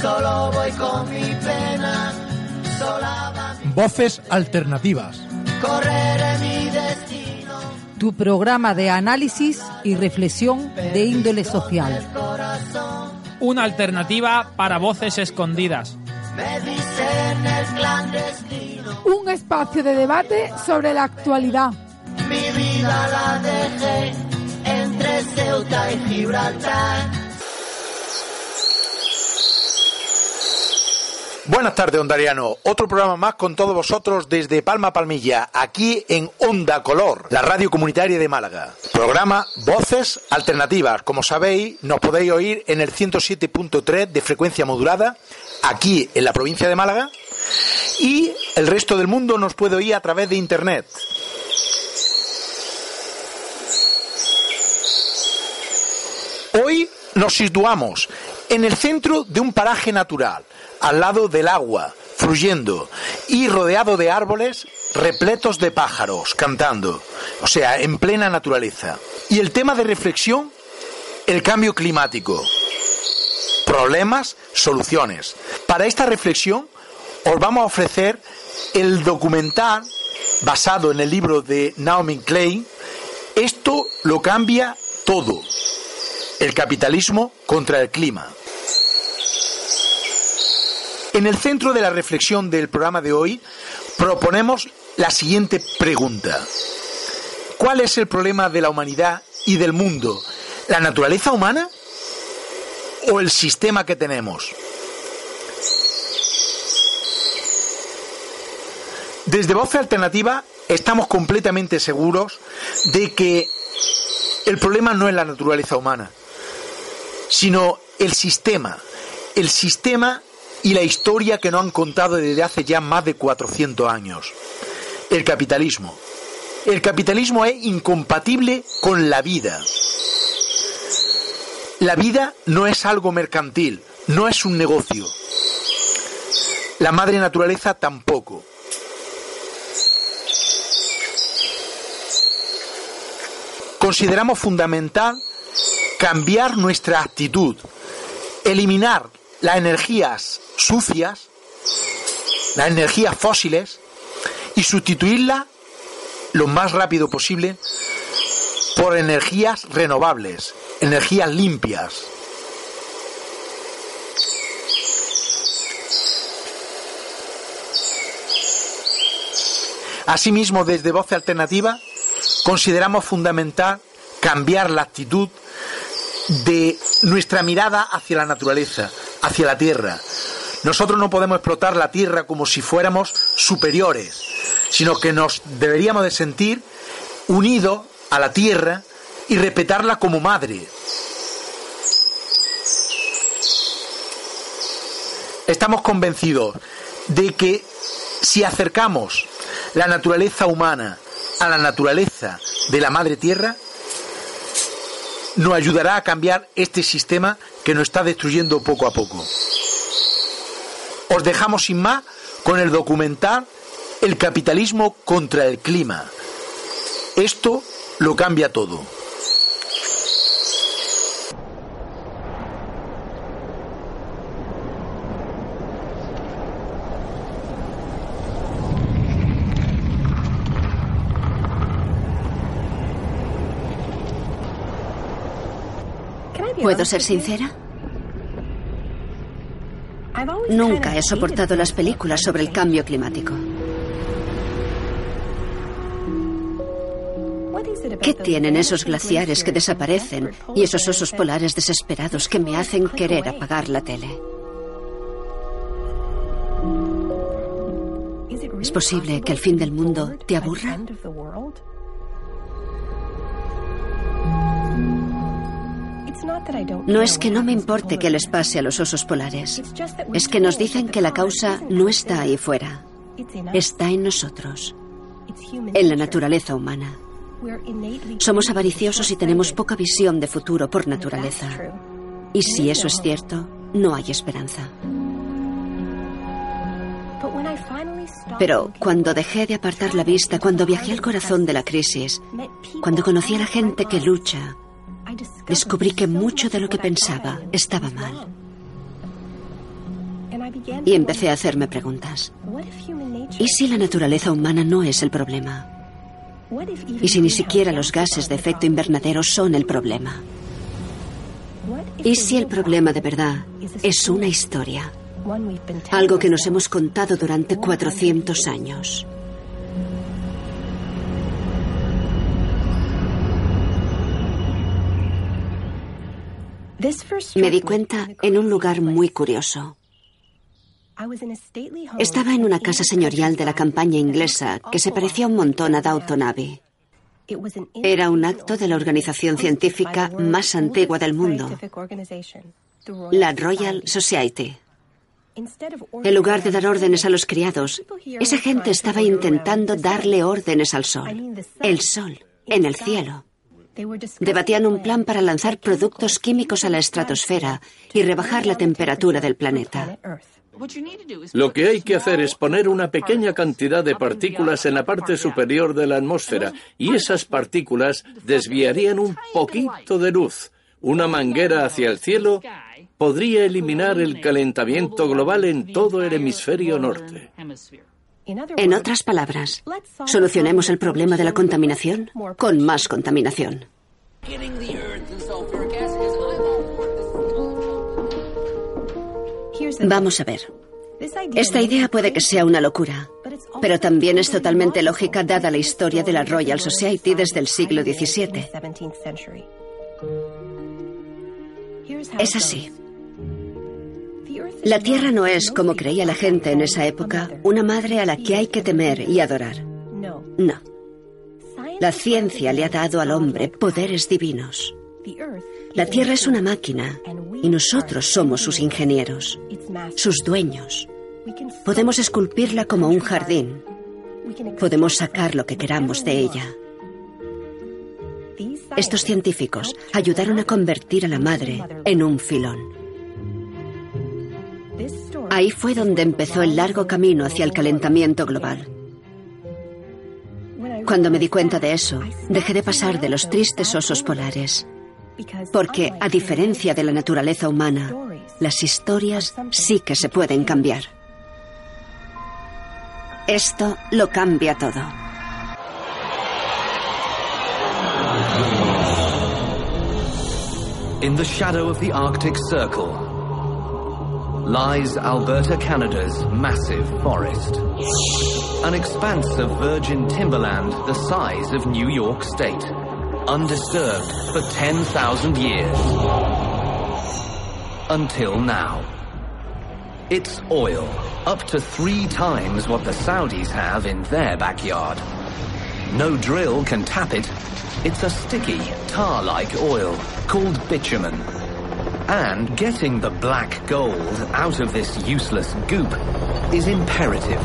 Solo voy con mi pena, sola Voces alternativas. Correré mi destino. Tu programa de análisis y reflexión de índole social. Una alternativa para voces escondidas. Me dicen el clandestino. Un espacio de debate sobre la actualidad. Mi vida la dejé entre Ceuta y Gibraltar. Buenas tardes, Ondariano. Otro programa más con todos vosotros desde Palma Palmilla, aquí en Onda Color, la radio comunitaria de Málaga. Programa Voces Alternativas. Como sabéis, nos podéis oír en el 107.3 de frecuencia modulada, aquí en la provincia de Málaga, y el resto del mundo nos puede oír a través de Internet. Hoy nos situamos en el centro de un paraje natural, al lado del agua, fluyendo, y rodeado de árboles repletos de pájaros cantando, o sea, en plena naturaleza. Y el tema de reflexión, el cambio climático. Problemas, soluciones. Para esta reflexión os vamos a ofrecer el documental basado en el libro de Naomi Klein, Esto lo cambia todo. El capitalismo contra el clima. En el centro de la reflexión del programa de hoy proponemos la siguiente pregunta. ¿Cuál es el problema de la humanidad y del mundo? ¿La naturaleza humana o el sistema que tenemos? Desde Voz Alternativa estamos completamente seguros de que el problema no es la naturaleza humana, sino el sistema, el sistema y la historia que nos han contado desde hace ya más de 400 años. El capitalismo. El capitalismo es incompatible con la vida. La vida no es algo mercantil, no es un negocio. La madre naturaleza tampoco. Consideramos fundamental cambiar nuestra actitud, eliminar las energías sucias, las energías fósiles, y sustituirlas lo más rápido posible por energías renovables, energías limpias. Asimismo, desde Voz Alternativa, consideramos fundamental cambiar la actitud de nuestra mirada hacia la naturaleza, hacia la tierra. Nosotros no podemos explotar la tierra como si fuéramos superiores, sino que nos deberíamos de sentir unidos a la tierra y respetarla como madre. Estamos convencidos de que si acercamos la naturaleza humana a la naturaleza de la madre tierra, nos ayudará a cambiar este sistema que nos está destruyendo poco a poco. Os dejamos sin más con el documental El capitalismo contra el clima. Esto lo cambia todo. ¿Puedo ser sincera? Nunca he soportado las películas sobre el cambio climático. ¿Qué tienen esos glaciares que desaparecen y esos osos polares desesperados que me hacen querer apagar la tele? ¿Es posible que el fin del mundo te aburra? No es que no me importe que les pase a los osos polares. Es que nos dicen que la causa no está ahí fuera. Está en nosotros. En la naturaleza humana. Somos avariciosos y tenemos poca visión de futuro por naturaleza. Y si eso es cierto, no hay esperanza. Pero cuando dejé de apartar la vista, cuando viajé al corazón de la crisis, cuando conocí a la gente que lucha, descubrí que mucho de lo que pensaba estaba mal. Y empecé a hacerme preguntas. ¿Y si la naturaleza humana no es el problema? ¿Y si ni siquiera los gases de efecto invernadero son el problema? ¿Y si el problema de verdad es una historia? Algo que nos hemos contado durante 400 años. Me di cuenta en un lugar muy curioso. Estaba en una casa señorial de la campaña inglesa que se parecía un montón a Downton Abbey. Era un acto de la organización científica más antigua del mundo, la Royal Society. En lugar de dar órdenes a los criados, esa gente estaba intentando darle órdenes al sol. El sol, en el cielo. Debatían un plan para lanzar productos químicos a la estratosfera y rebajar la temperatura del planeta. Lo que hay que hacer es poner una pequeña cantidad de partículas en la parte superior de la atmósfera y esas partículas desviarían un poquito de luz. Una manguera hacia el cielo podría eliminar el calentamiento global en todo el hemisferio norte. En otras palabras, solucionemos el problema de la contaminación con más contaminación. Vamos a ver. Esta idea puede que sea una locura, pero también es totalmente lógica dada la historia de la Royal Society desde el siglo XVII. Es así. La Tierra no es, como creía la gente en esa época, una madre a la que hay que temer y adorar. No. La ciencia le ha dado al hombre poderes divinos. La Tierra es una máquina y nosotros somos sus ingenieros, sus dueños. Podemos esculpirla como un jardín. Podemos sacar lo que queramos de ella. Estos científicos ayudaron a convertir a la madre en un filón. Ahí fue donde empezó el largo camino hacia el calentamiento global. Cuando me di cuenta de eso, dejé de pasar de los tristes osos polares. Porque, a diferencia de la naturaleza humana, las historias sí que se pueden cambiar. Esto lo cambia todo. Arctic lies Alberta, Canada's massive forest. An expanse of virgin timberland the size of New York State. Undisturbed for 10,000 years. Until now. It's oil, up to three times what the Saudis have in their backyard. No drill can tap it. It's a sticky, tar-like oil called bitumen. And getting the black gold out of this useless goop is imperative.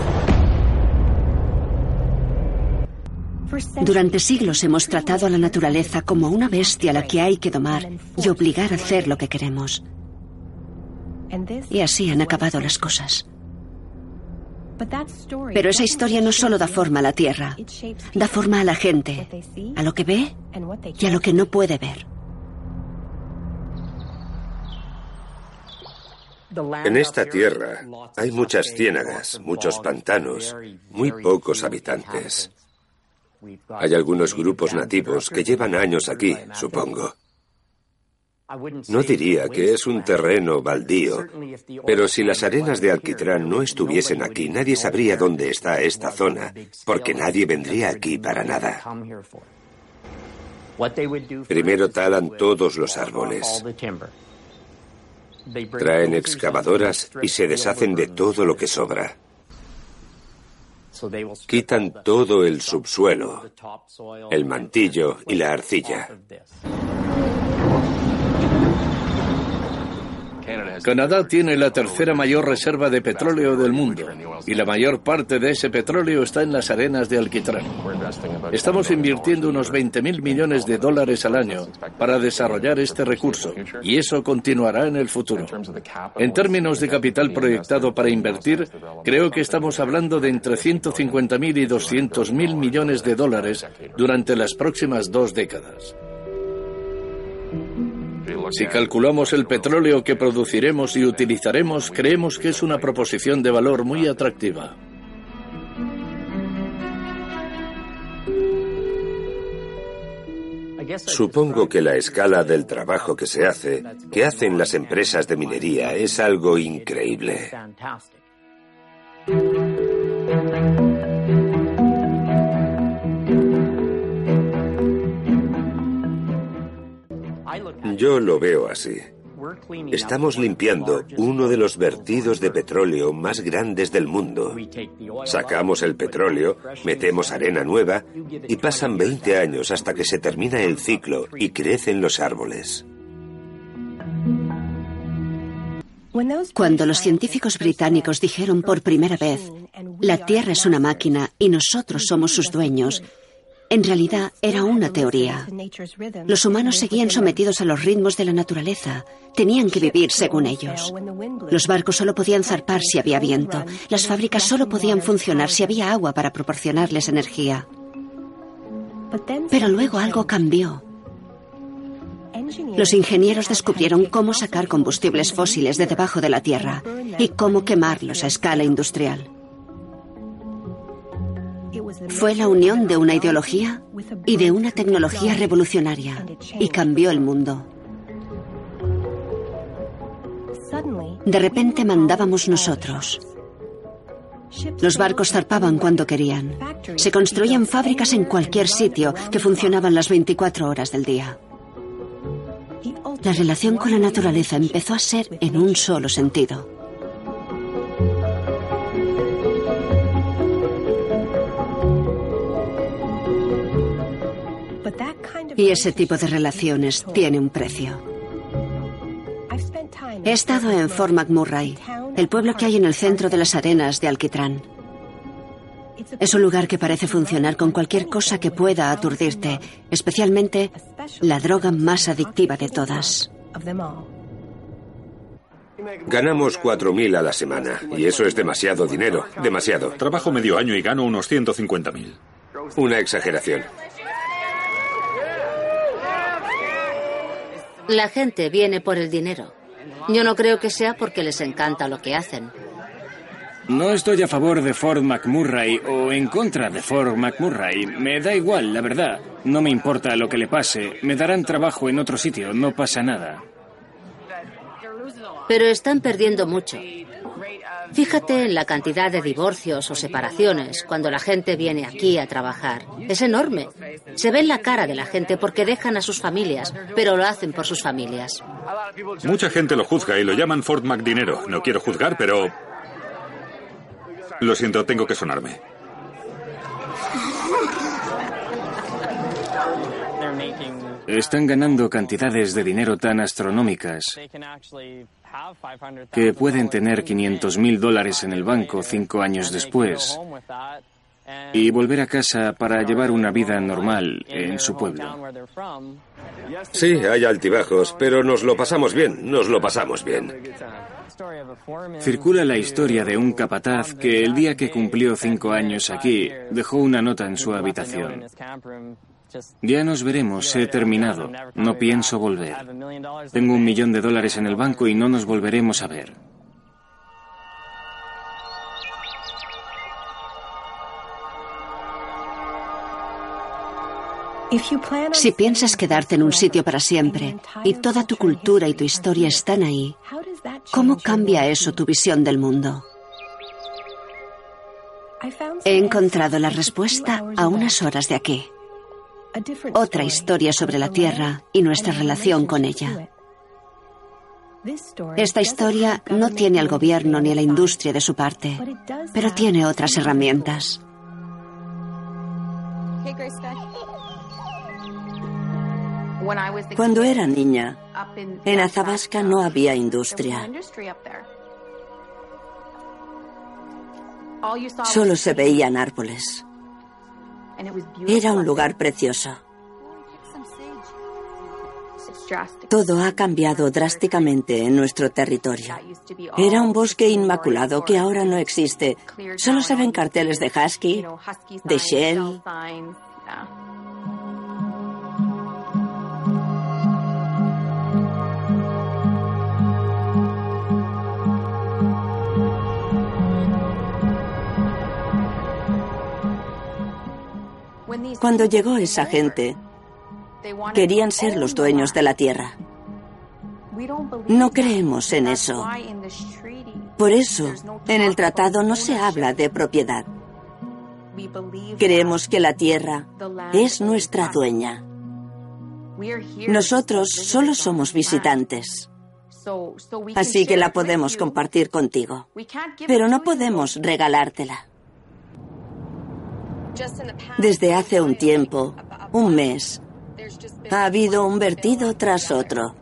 Durante siglos hemos tratado a la naturaleza como una bestia a la que hay que domar y obligar a hacer lo que queremos. Y así han acabado las cosas. Pero esa historia no solo da forma a la Tierra, da forma a la gente, a lo que ve y a lo que no puede ver. En esta tierra hay muchas ciénagas, muchos pantanos, muy pocos habitantes. Hay algunos grupos nativos que llevan años aquí, supongo. No diría que es un terreno baldío, pero si las arenas de alquitrán no estuviesen aquí, nadie sabría dónde está esta zona, porque nadie vendría aquí para nada. Primero talan todos los árboles. Traen excavadoras y se deshacen de todo lo que sobra. Quitan todo el subsuelo, el mantillo y la arcilla. Canadá tiene la tercera mayor reserva de petróleo del mundo y la mayor parte de ese petróleo está en las arenas de alquitrán. Estamos invirtiendo unos 20.000 millones de dólares al año para desarrollar este recurso y eso continuará en el futuro. En términos de capital proyectado para invertir, creo que estamos hablando de entre 150.000 y 200.000 millones de dólares durante las próximas dos décadas. Si calculamos el petróleo que produciremos y utilizaremos, creemos que es una proposición de valor muy atractiva. Supongo que la escala del trabajo que se hace, que hacen las empresas de minería, es algo increíble. Yo lo veo así. Estamos limpiando uno de los vertidos de petróleo más grandes del mundo. Sacamos el petróleo, metemos arena nueva y pasan 20 años hasta que se termina el ciclo y crecen los árboles. Cuando los científicos británicos dijeron por primera vez, la Tierra es una máquina y nosotros somos sus dueños, en realidad era una teoría. Los humanos seguían sometidos a los ritmos de la naturaleza. Tenían que vivir según ellos. Los barcos solo podían zarpar si había viento. Las fábricas solo podían funcionar si había agua para proporcionarles energía. Pero luego algo cambió. Los ingenieros descubrieron cómo sacar combustibles fósiles de debajo de la Tierra y cómo quemarlos a escala industrial. Fue la unión de una ideología y de una tecnología revolucionaria y cambió el mundo. De repente mandábamos nosotros. Los barcos zarpaban cuando querían. Se construían fábricas en cualquier sitio que funcionaban las 24 horas del día. La relación con la naturaleza empezó a ser en un solo sentido. Y ese tipo de relaciones tiene un precio. He estado en Fort McMurray, el pueblo que hay en el centro de las arenas de Alquitrán. Es un lugar que parece funcionar con cualquier cosa que pueda aturdirte, especialmente la droga más adictiva de todas. Ganamos 4.000 a la semana y eso es demasiado dinero, demasiado. Trabajo medio año y gano unos 150.000. Una exageración. La gente viene por el dinero. Yo no creo que sea porque les encanta lo que hacen. No estoy a favor de Ford McMurray o en contra de Ford McMurray. Me da igual, la verdad. No me importa lo que le pase. Me darán trabajo en otro sitio, no pasa nada. Pero están perdiendo mucho. Fíjate en la cantidad de divorcios o separaciones cuando la gente viene aquí a trabajar. Es enorme. Se ve en la cara de la gente porque dejan a sus familias, pero lo hacen por sus familias. Mucha gente lo juzga y lo llaman Ford McDinero. No quiero juzgar, pero... Lo siento, tengo que sonarme. Están ganando cantidades de dinero tan astronómicas que pueden tener 500 mil dólares en el banco cinco años después y volver a casa para llevar una vida normal en su pueblo. Sí, hay altibajos, pero nos lo pasamos bien, nos lo pasamos bien. Circula la historia de un capataz que el día que cumplió cinco años aquí dejó una nota en su habitación. Ya nos veremos, he terminado. No pienso volver. Tengo un millón de dólares en el banco y no nos volveremos a ver. Si piensas quedarte en un sitio para siempre y toda tu cultura y tu historia están ahí, ¿cómo cambia eso tu visión del mundo? He encontrado la respuesta a unas horas de aquí. Otra historia sobre la Tierra y nuestra relación con ella. Esta historia no tiene al gobierno ni a la industria de su parte, pero tiene otras herramientas. Cuando era niña, en Azabasca no había industria. Solo se veían árboles. Era un lugar precioso. Todo ha cambiado drásticamente en nuestro territorio. Era un bosque inmaculado que ahora no existe. Solo se ven carteles de Husky, de Shell. Cuando llegó esa gente, querían ser los dueños de la tierra. No creemos en eso. Por eso, en el tratado no se habla de propiedad. Creemos que la tierra es nuestra dueña. Nosotros solo somos visitantes. Así que la podemos compartir contigo. Pero no podemos regalártela. Desde hace un tiempo, un mes, ha habido un vertido tras otro.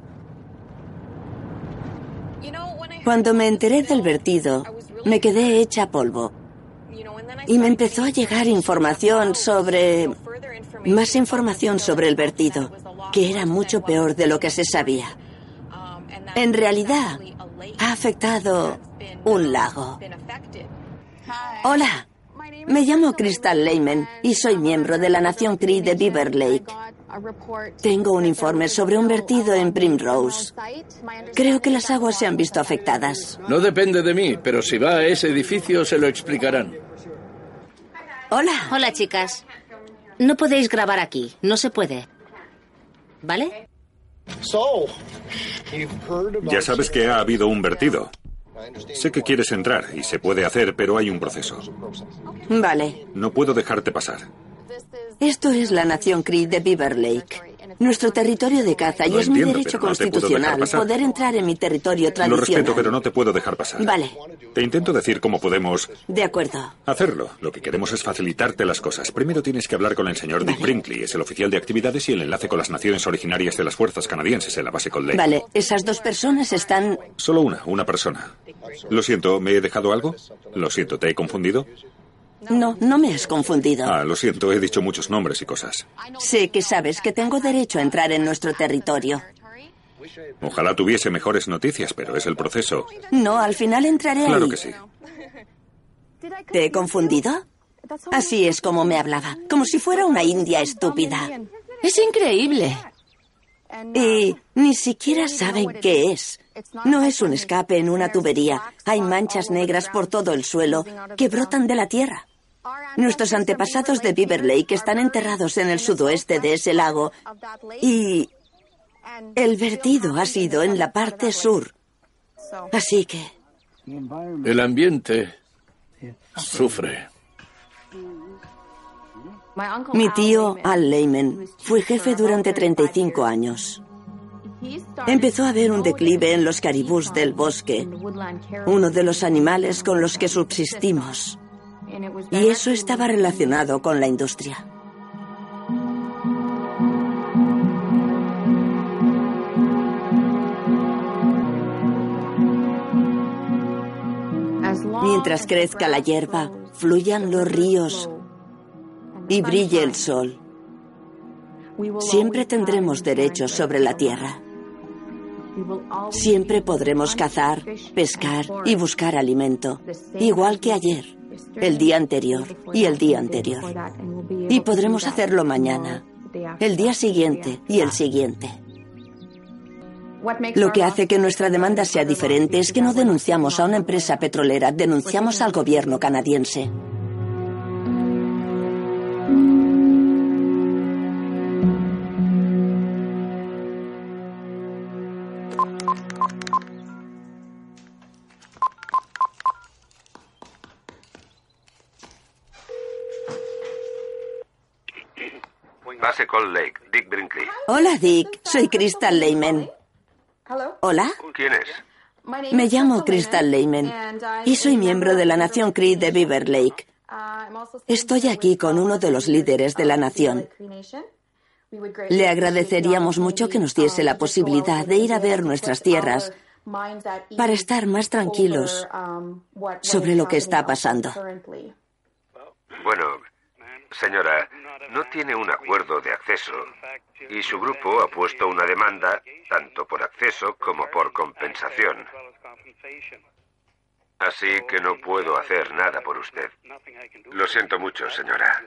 Cuando me enteré del vertido, me quedé hecha polvo. Y me empezó a llegar información sobre... Más información sobre el vertido, que era mucho peor de lo que se sabía. En realidad, ha afectado un lago. Hola, me llamo Crystal Lehman y soy miembro de la Nación Cree de Beaver Lake. Tengo un informe sobre un vertido en Primrose. Creo que las aguas se han visto afectadas. No depende de mí, pero si va a ese edificio se lo explicarán. Hola. Hola, chicas. No podéis grabar aquí, no se puede. ¿Vale? Ya sabes que ha habido un vertido. Sé que quieres entrar y se puede hacer, pero hay un proceso. Vale. No puedo dejarte pasar. Esto es la nación Cree de Beaver Lake. Nuestro territorio de caza y Lo es mi derecho no constitucional poder entrar en mi territorio Lo tradicional. respeto, pero no te puedo dejar pasar. Vale, Te intento decir cómo podemos de acuerdo. hacerlo. Lo que queremos es facilitarte las cosas. Primero tienes que hablar con el señor Dick Brinkley. Es el oficial de actividades y el enlace con las naciones originarias de las fuerzas canadienses en la base Cold Lake. Vale, esas dos personas están... Solo una, una persona. Lo siento, ¿me he dejado algo? Lo siento, ¿te he confundido? No, no me has confundido. Ah, lo siento, he dicho muchos nombres y cosas. Sé que sabes que tengo derecho a entrar en nuestro territorio. Ojalá tuviese mejores noticias, pero es el proceso. No, al final entraré Claro ahí. que sí. ¿Te he confundido? Así es como me hablaba, como si fuera una india estúpida. Es increíble. Y ni siquiera saben qué es. No es un escape en una tubería. Hay manchas negras por todo el suelo que brotan de la tierra. Nuestros antepasados de Beaver Lake están enterrados en el sudoeste de ese lago y el vertido ha sido en la parte sur. Así que El ambiente sufre. mi tío Al Lehman fue jefe durante 35 años. Empezó a haber un declive en los caribús del bosque, uno de los animales con los que subsistimos. Y eso estaba relacionado con la industria. Mientras crezca la hierba, fluyan los ríos y brille el sol, siempre tendremos derechos sobre la tierra. Siempre podremos cazar, pescar y buscar alimento, igual que ayer, el día anterior y el día anterior. Y podremos hacerlo mañana, el día siguiente y el siguiente. Lo que hace que nuestra demanda sea diferente es que no denunciamos a una empresa petrolera, denunciamos al gobierno canadiense. Cold Lake, Dick Brinkley. Hola Dick, soy Crystal Lehman. Hola, ¿Quién es? me llamo Crystal Lehman y soy miembro de la Nación Cree de Beaver Lake. Estoy aquí con uno de los líderes de la nación. Le agradeceríamos mucho que nos diese la posibilidad de ir a ver nuestras tierras para estar más tranquilos sobre lo que está pasando. Bueno, señora, no tiene un acuerdo de acceso y su grupo ha puesto una demanda tanto por acceso como por compensación. Así que no puedo hacer nada por usted. Lo siento mucho, señora.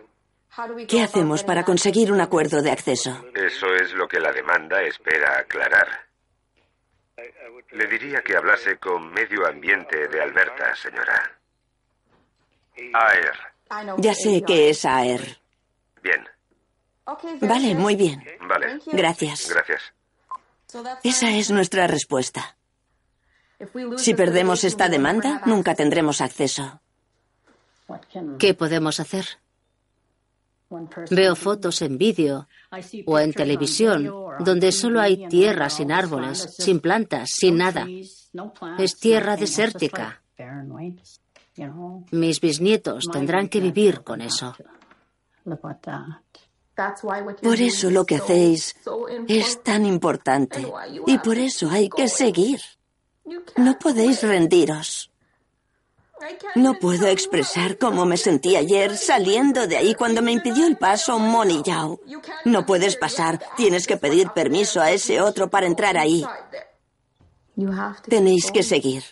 ¿Qué hacemos para conseguir un acuerdo de acceso? Eso es lo que la demanda espera aclarar. Le diría que hablase con Medio Ambiente de Alberta, señora. AER. Ya sé que es AER. Bien. Vale, muy bien. Vale. Gracias. Gracias. Esa es nuestra respuesta. Si perdemos esta demanda, nunca tendremos acceso. ¿Qué podemos hacer? Veo fotos en vídeo o en televisión donde solo hay tierra sin árboles, sin plantas, sin nada. Es tierra desértica. Mis bisnietos tendrán que vivir con eso. Por eso lo que hacéis es tan importante. Y por eso hay que seguir. No podéis rendiros. No puedo expresar cómo me sentí ayer saliendo de ahí cuando me impidió el paso Moni Yao. No puedes pasar, tienes que pedir permiso a ese otro para entrar ahí. Tenéis que seguir.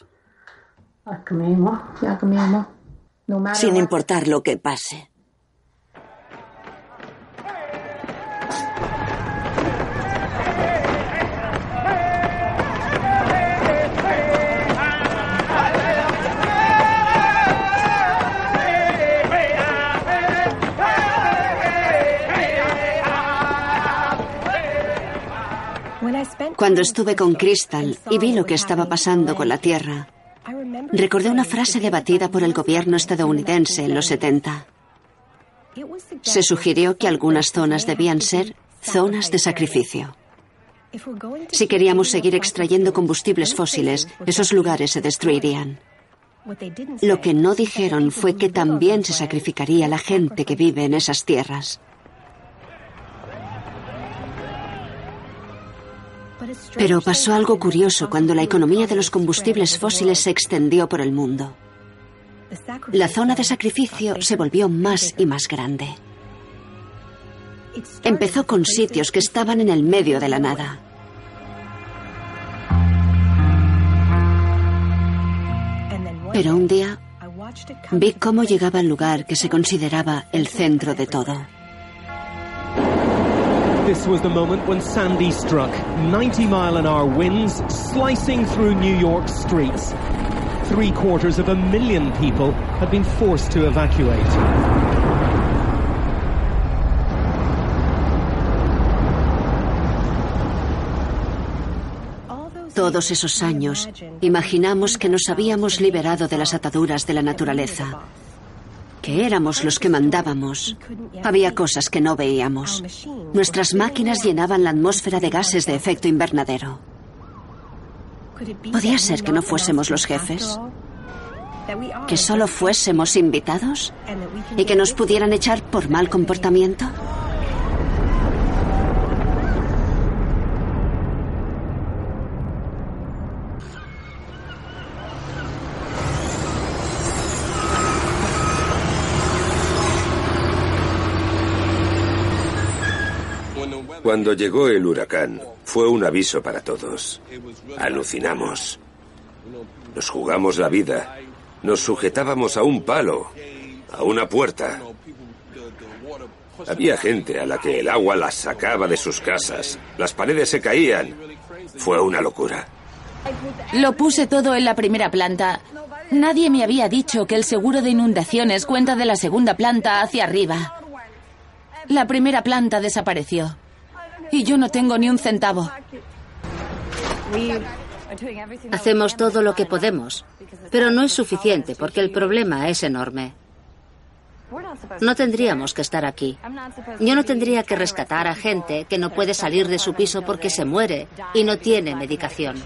Sin importar lo que pase. Cuando estuve con Crystal y vi lo que estaba pasando con la Tierra, recordé una frase debatida por el gobierno estadounidense en los 70. Se sugirió que algunas zonas debían ser zonas de sacrificio. Si queríamos seguir extrayendo combustibles fósiles, esos lugares se destruirían. Lo que no dijeron fue que también se sacrificaría la gente que vive en esas tierras. Pero pasó algo curioso cuando la economía de los combustibles fósiles se extendió por el mundo. La zona de sacrificio se volvió más y más grande. Empezó con sitios que estaban en el medio de la nada. Pero un día vi cómo llegaba al lugar que se consideraba el centro de todo. This was the moment when Sandy struck. 90 mile an hour winds slicing through New York streets. Three quarters of a million people had been forced to evacuate. Todos esos años, imaginamos que nos habíamos liberado de las ataduras de la naturaleza, que éramos los que mandábamos. Había cosas que no veíamos. Nuestras máquinas llenaban la atmósfera de gases de efecto invernadero. ¿Podía ser que no fuésemos los jefes? ¿Que solo fuésemos invitados? ¿Y que nos pudieran echar por mal comportamiento? Cuando llegó el huracán, fue un aviso para todos. Alucinamos. Nos jugamos la vida. Nos sujetábamos a un palo, a una puerta. Había gente a la que el agua las sacaba de sus casas. Las paredes se caían. Fue una locura. Lo puse todo en la primera planta. Nadie me había dicho que el seguro de inundaciones cuenta de la segunda planta hacia arriba. La primera planta desapareció. Y yo no tengo ni un centavo. Hacemos todo lo que podemos, pero no es suficiente porque el problema es enorme. No tendríamos que estar aquí. Yo no tendría que rescatar a gente que no puede salir de su piso porque se muere y no tiene medicación.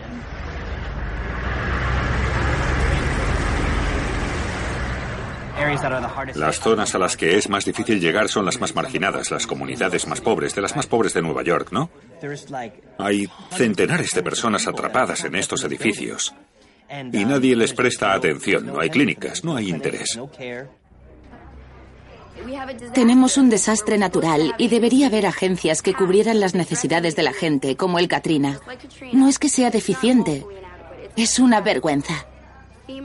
Las zonas a las que es más difícil llegar son las más marginadas, las comunidades más pobres, de las más pobres de Nueva York, ¿no? Hay centenares de personas atrapadas en estos edificios y nadie les presta atención, no hay clínicas, no hay interés. Tenemos un desastre natural y debería haber agencias que cubrieran las necesidades de la gente, como el Katrina. No es que sea deficiente, es una vergüenza.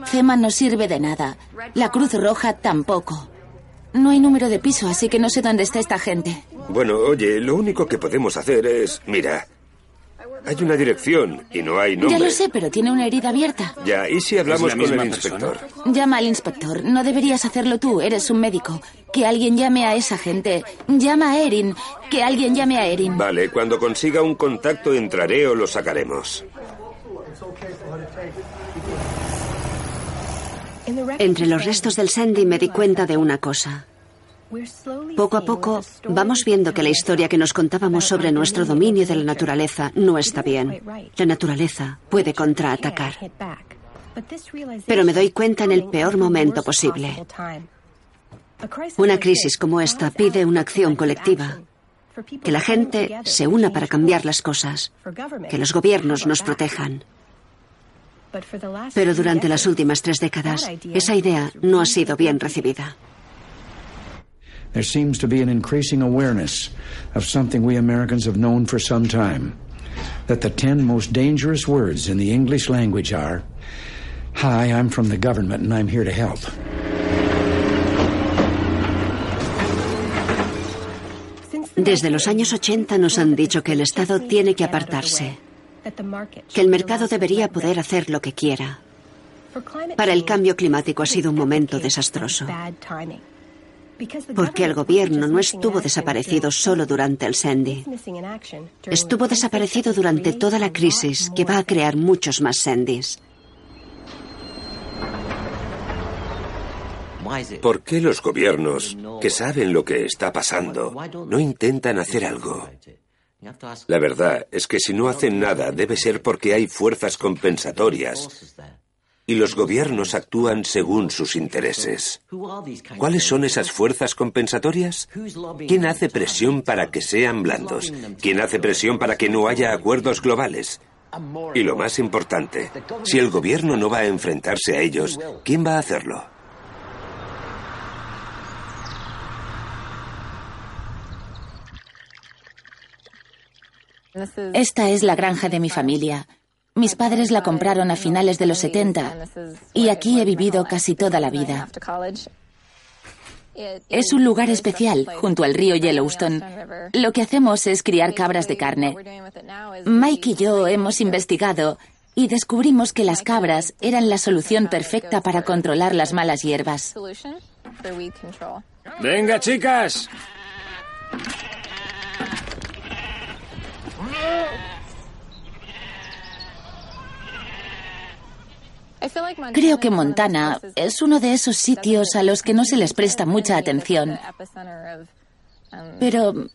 FEMA no sirve de nada. La Cruz Roja tampoco. No hay número de piso, así que no sé dónde está esta gente. Bueno, oye, lo único que podemos hacer es... Mira, Hay una dirección y no hay nombre. Ya lo sé, pero tiene una herida abierta. Ya, ¿y si hablamos ¿Es la con el inspector? Llama al inspector. No deberías hacerlo tú, eres un médico. Que alguien llame a esa gente. Llama a Erin. Que alguien llame a Erin. Vale, cuando consiga un contacto entraré o lo sacaremos. Entre los restos del Sandy me di cuenta de una cosa. Poco a poco vamos viendo que la historia que nos contábamos sobre nuestro dominio de la naturaleza no está bien. La naturaleza puede contraatacar. Pero me doy cuenta en el peor momento posible. Una crisis como esta pide una acción colectiva. Que la gente se una para cambiar las cosas. Que los gobiernos nos protejan. Pero durante las últimas tres décadas, esa idea no ha sido bien recibida. There seems to be an increasing awareness of something we Americans have known for some time that the 10 most dangerous words in the English language are Hi, I'm from the government and I'm here to help. Desde los años 80 nos han dicho que el Estado tiene que apartarse, que el mercado debería poder hacer lo que quiera. Para el cambio climático ha sido un momento desastroso, porque el gobierno no estuvo desaparecido solo durante el Sandy. Estuvo desaparecido durante toda la crisis que va a crear muchos más Sandys. ¿Por qué los gobiernos, que saben lo que está pasando, no intentan hacer algo? La verdad es que si no hacen nada debe ser porque hay fuerzas compensatorias y los gobiernos actúan según sus intereses. ¿Cuáles son esas fuerzas compensatorias? ¿Quién hace presión para que sean blandos? ¿Quién hace presión para que no haya acuerdos globales? Y lo más importante, si el gobierno no va a enfrentarse a ellos, ¿quién va a hacerlo? Esta es la granja de mi familia. Mis padres la compraron a finales de los 70 y aquí he vivido casi toda la vida. Es un lugar especial, junto al río Yellowstone. Lo que hacemos es criar cabras de carne. Mike y yo hemos investigado y descubrimos que las cabras eran la solución perfecta para controlar las malas hierbas. Venga, chicas. Creo que Montana es uno de esos sitios a los que no se les presta mucha atención. Pero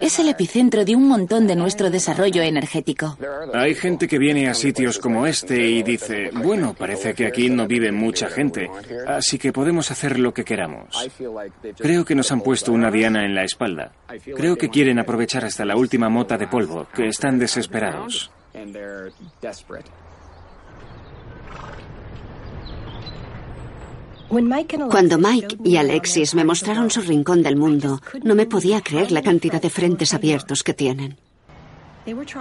es el epicentro de un montón de nuestro desarrollo energético. Hay gente que viene a sitios como este y dice, bueno, parece que aquí no vive mucha gente, así que podemos hacer lo que queramos. Creo que nos han puesto una diana en la espalda. Creo que quieren aprovechar hasta la última mota de polvo, que están desesperados. Cuando Mike y Alexis me mostraron su rincón del mundo, no me podía creer la cantidad de frentes abiertos que tienen.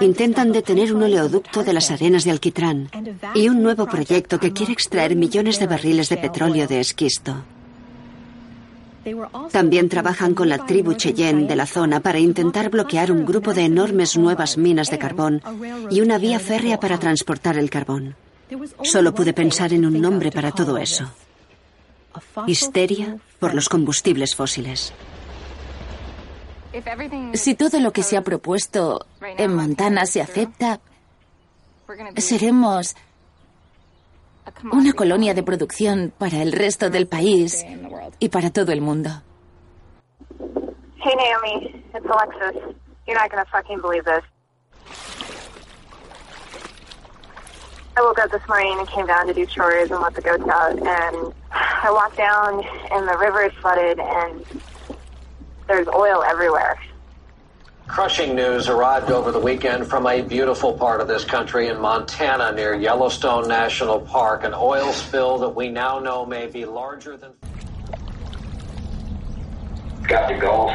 Intentan detener un oleoducto de las arenas de alquitrán y un nuevo proyecto que quiere extraer millones de barriles de petróleo de esquisto. También trabajan con la tribu Cheyenne de la zona para intentar bloquear un grupo de enormes nuevas minas de carbón y una vía férrea para transportar el carbón. Solo pude pensar en un nombre para todo eso. Histeria por los combustibles fósiles. Si todo lo que se ha propuesto en Montana se acepta, seremos una colonia de producción para el resto del país y para todo el mundo. Hey Naomi, it's Alexis. You're not gonna fucking believe this. I woke up this morning and came down to do chores and let the goats out, and I walked down and the river is flooded and there's oil everywhere. Crushing news arrived over the weekend from a beautiful part of this country in Montana near Yellowstone National Park. An oil spill that we now know may be larger than. Got the Gulf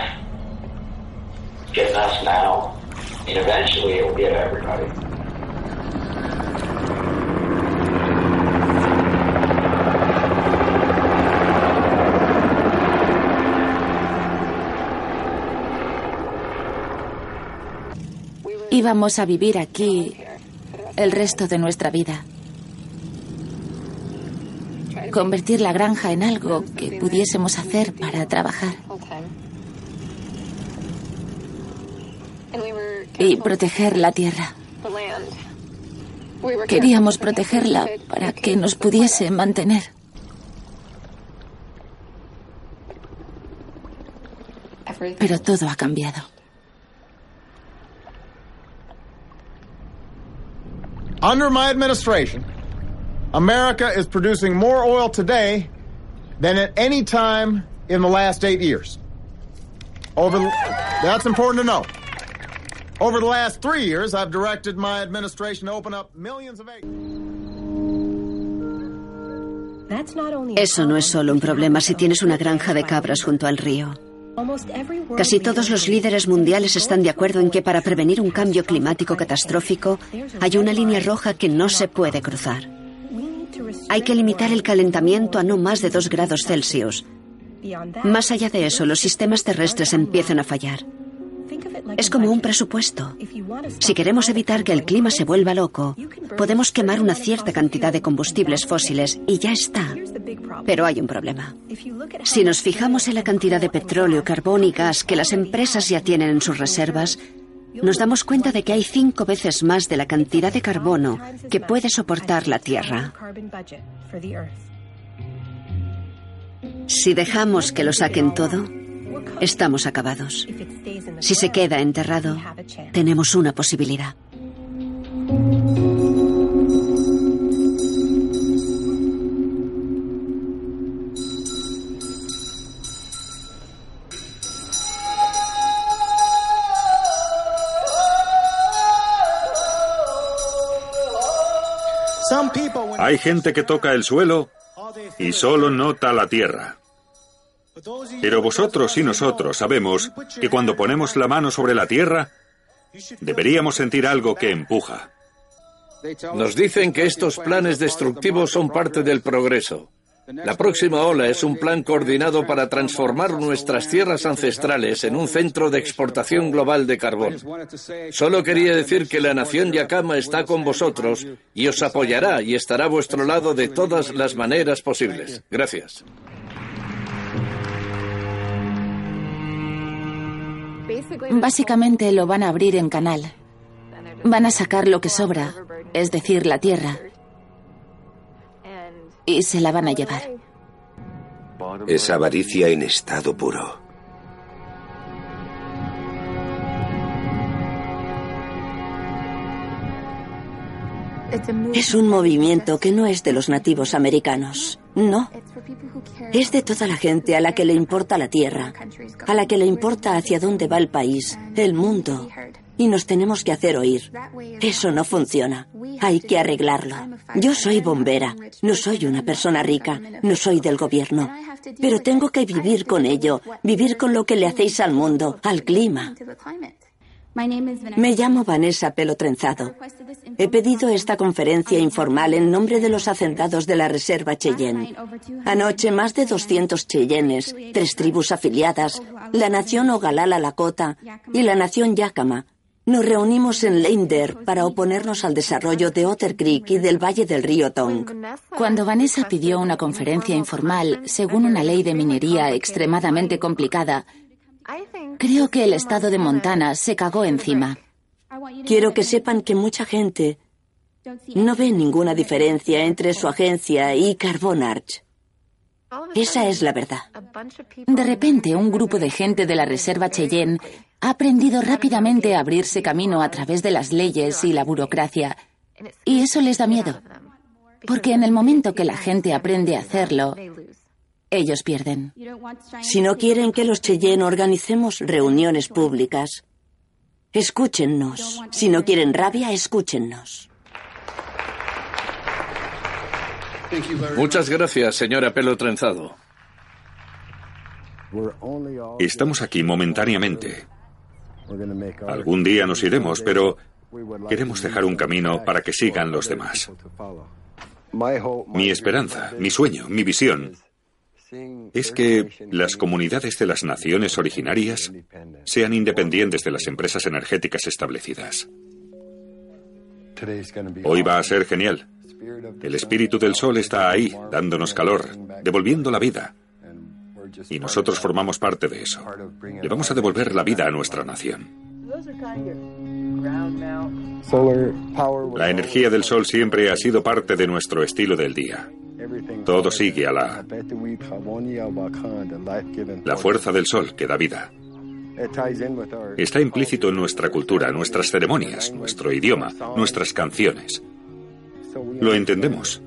getting us now, and eventually it will get everybody. Íbamos a vivir aquí el resto de nuestra vida. Convertir la granja en algo que pudiésemos hacer para trabajar. Y proteger la tierra. Queríamos protegerla para que nos pudiese mantener. Pero todo ha cambiado. Under my administration, America is producing more oil today than at any time in the last eight years. Over the, that's important to know. Over the last three years, I've directed my administration to open up millions of acres. Eso no es solo un problema si tienes una granja de cabras junto al río. Casi todos los líderes mundiales están de acuerdo en que para prevenir un cambio climático catastrófico hay una línea roja que no se puede cruzar. Hay que limitar el calentamiento a no más de 2 grados Celsius. Más allá de eso, los sistemas terrestres empiezan a fallar. Es como un presupuesto. Si queremos evitar que el clima se vuelva loco, podemos quemar una cierta cantidad de combustibles fósiles y ya está. Pero hay un problema. Si nos fijamos en la cantidad de petróleo, carbón y gas que las empresas ya tienen en sus reservas, nos damos cuenta de que hay cinco veces más de la cantidad de carbono que puede soportar la Tierra. Si dejamos que lo saquen todo, estamos acabados. Si se queda enterrado, tenemos una posibilidad. Hay gente que toca el suelo y solo nota la tierra. Pero vosotros y nosotros sabemos que cuando ponemos la mano sobre la tierra, deberíamos sentir algo que empuja. Nos dicen que estos planes destructivos son parte del progreso. La próxima ola es un plan coordinado para transformar nuestras tierras ancestrales en un centro de exportación global de carbón. Solo quería decir que la nación Yakama está con vosotros y os apoyará y estará a vuestro lado de todas las maneras posibles. Gracias. Básicamente lo van a abrir en canal. Van a sacar lo que sobra, es decir, la tierra, y se la van a llevar. Es avaricia en estado puro. Es un movimiento que no es de los nativos americanos. No. Es de toda la gente a la que le importa la tierra, a la que le importa hacia dónde va el país, el mundo. Y nos tenemos que hacer oír. Eso no funciona. Hay que arreglarlo. Yo soy bombera. No soy una persona rica. No soy del gobierno. Pero tengo que vivir con ello. Vivir con lo que le hacéis al mundo, al clima. Me llamo Vanessa Pelo Trenzado. He pedido esta conferencia informal en nombre de los hacendados de la Reserva Cheyenne. Anoche, más de 200 Cheyennes, tres tribus afiliadas, la nación Ogalala Lakota y la nación Yakama, nos reunimos en Leinder para oponernos al desarrollo de Otter Creek y del Valle del Río Tong. Cuando Vanessa pidió una conferencia informal, según una ley de minería extremadamente complicada, Creo que el estado de Montana se cagó encima. Quiero que sepan que mucha gente no ve ninguna diferencia entre su agencia y Carbon Arch. Esa es la verdad. De repente, un grupo de gente de la Reserva Cheyenne ha aprendido rápidamente a abrirse camino a través de las leyes y la burocracia. Y eso les da miedo. Porque en el momento que la gente aprende a hacerlo, ellos pierden. Si no quieren que los Cheyenne organicemos reuniones públicas, escúchennos. Si no quieren rabia, escúchennos. Muchas gracias, señora Pelo Trenzado. Estamos aquí momentáneamente. Algún día nos iremos, pero queremos dejar un camino para que sigan los demás. Mi esperanza, mi sueño, mi visión es que las comunidades de las naciones originarias sean independientes de las empresas energéticas establecidas. Hoy va a ser genial. El espíritu del sol está ahí, dándonos calor, devolviendo la vida. Y nosotros formamos parte de eso. Le vamos a devolver la vida a nuestra nación. La energía del sol siempre ha sido parte de nuestro estilo del día. Todo sigue a la, la fuerza del sol que da vida. Está implícito en nuestra cultura, nuestras ceremonias, nuestro idioma, nuestras canciones. Lo entendemos.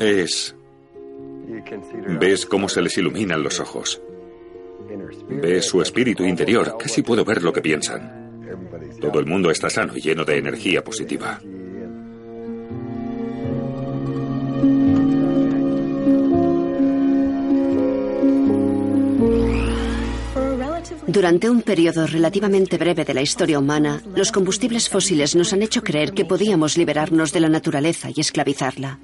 Es... Ves cómo se les iluminan los ojos. Ves su espíritu interior. Casi puedo ver lo que piensan. Todo el mundo está sano y lleno de energía positiva. Durante un periodo relativamente breve de la historia humana, los combustibles fósiles nos han hecho creer que podíamos liberarnos de la naturaleza y esclavizarla.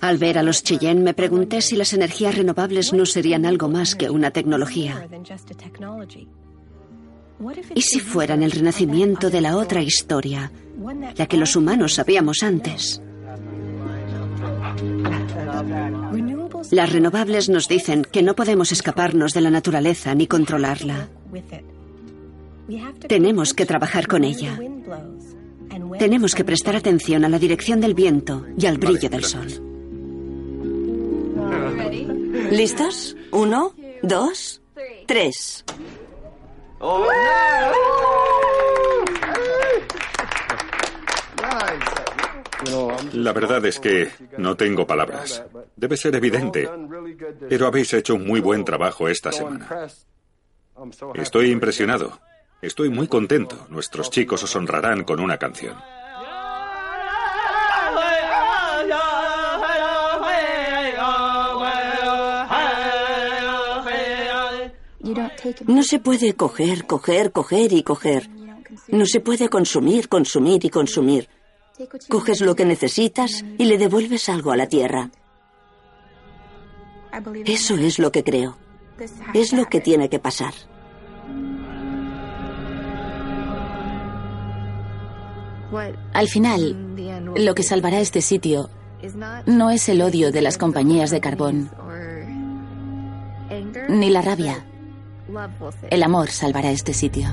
Al ver a los Cheyenne me pregunté si las energías renovables no serían algo más que una tecnología. ¿Y si fueran el renacimiento de la otra historia, la que los humanos sabíamos antes? Las renovables nos dicen que no podemos escaparnos de la naturaleza ni controlarla. Tenemos que trabajar con ella. Tenemos que prestar atención a la dirección del viento y al brillo del sol. ¿Listos? Uno, dos, tres. La verdad es que no tengo palabras. Debe ser evidente. Pero habéis hecho un muy buen trabajo esta semana. Estoy impresionado. Estoy muy contento. Nuestros chicos os honrarán con una canción. No se puede coger, coger, coger y coger. No se puede consumir, consumir y consumir. Coges lo que necesitas y le devuelves algo a la tierra. Eso es lo que creo. Es lo que tiene que pasar. Al final, lo que salvará este sitio no es el odio de las compañías de carbón, ni la rabia. El amor salvará este sitio.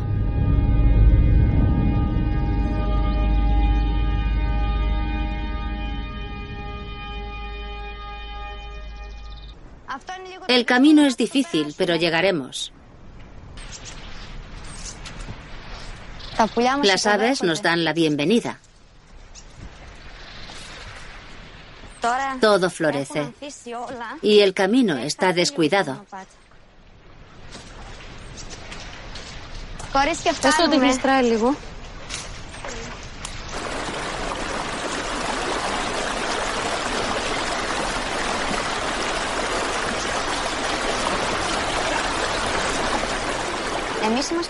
El camino es difícil, pero llegaremos. Las aves nos dan la bienvenida. Todo florece. Y el camino está descuidado.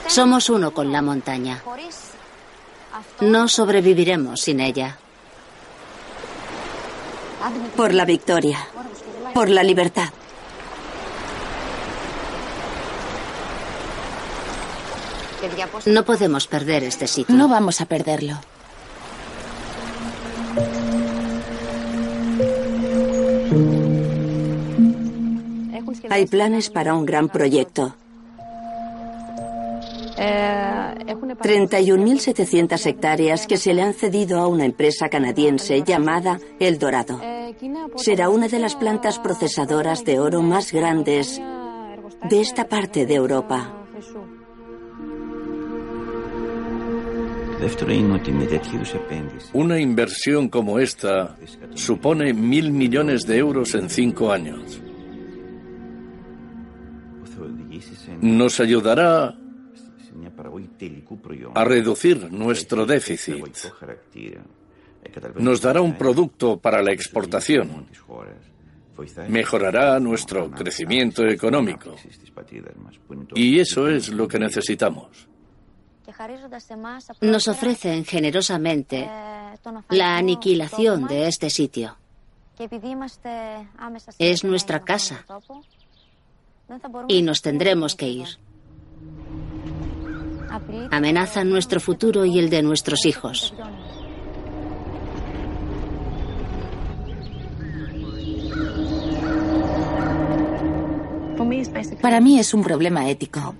Somos uno con la montaña. No sobreviviremos sin ella. Por la victoria. Por la libertad. No podemos perder este sitio. No vamos a perderlo. Hay planes para un gran proyecto. 31.700 hectáreas que se le han cedido a una empresa canadiense llamada El Dorado. Será una de las plantas procesadoras de oro más grandes de esta parte de Europa. Una inversión como esta supone mil millones de euros en cinco años. Nos ayudará a reducir nuestro déficit. Nos dará un producto para la exportación. Mejorará nuestro crecimiento económico. Y eso es lo que necesitamos. Nos ofrecen generosamente la aniquilación de este sitio. Es nuestra casa y nos tendremos que ir. Amenazan nuestro futuro y el de nuestros hijos. Para mí es un problema ético.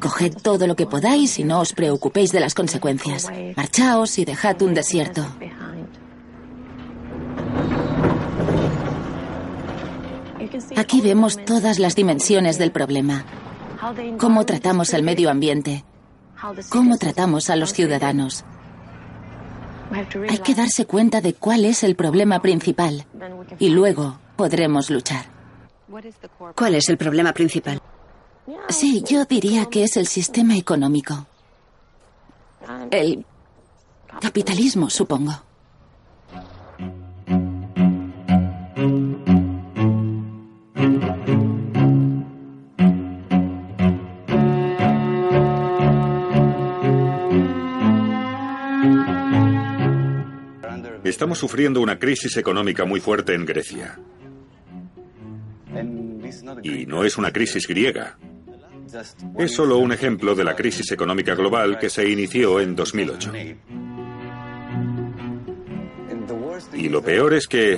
Coged todo lo que podáis y no os preocupéis de las consecuencias. Marchaos y dejad un desierto. Aquí vemos todas las dimensiones del problema. Cómo tratamos el medio ambiente. Cómo tratamos a los ciudadanos. Hay que darse cuenta de cuál es el problema principal y luego podremos luchar. ¿Cuál es el problema principal? Sí, yo diría que es el sistema económico. El capitalismo, supongo. Estamos sufriendo una crisis económica muy fuerte en Grecia. Y no es una crisis griega. Es solo un ejemplo de la crisis económica global que se inició en 2008. Y lo peor es que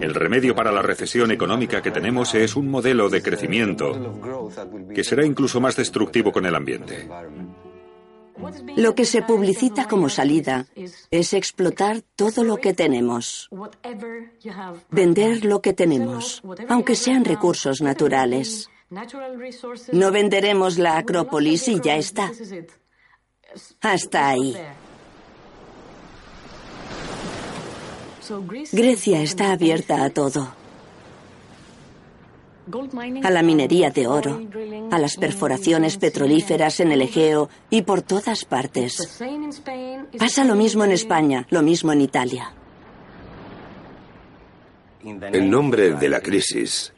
el remedio para la recesión económica que tenemos es un modelo de crecimiento que será incluso más destructivo con el ambiente. Lo que se publicita como salida es explotar todo lo que tenemos, vender lo que tenemos, aunque sean recursos naturales. No venderemos la Acrópolis y ya está. Hasta ahí. Grecia está abierta a todo. A la minería de oro, a las perforaciones petrolíferas en el Egeo y por todas partes. Pasa lo mismo en España, lo mismo en Italia. En nombre de la crisis,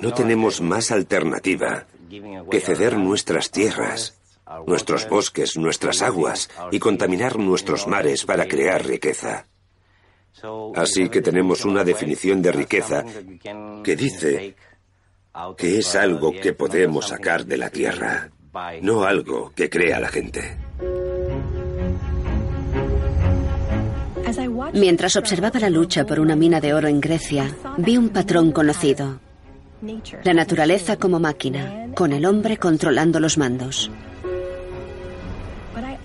no tenemos más alternativa que ceder nuestras tierras, nuestros bosques, nuestras aguas y contaminar nuestros mares para crear riqueza. Así que tenemos una definición de riqueza que dice que es algo que podemos sacar de la tierra, no algo que crea la gente. Mientras observaba la lucha por una mina de oro en Grecia, vi un patrón conocido. La naturaleza como máquina, con el hombre controlando los mandos.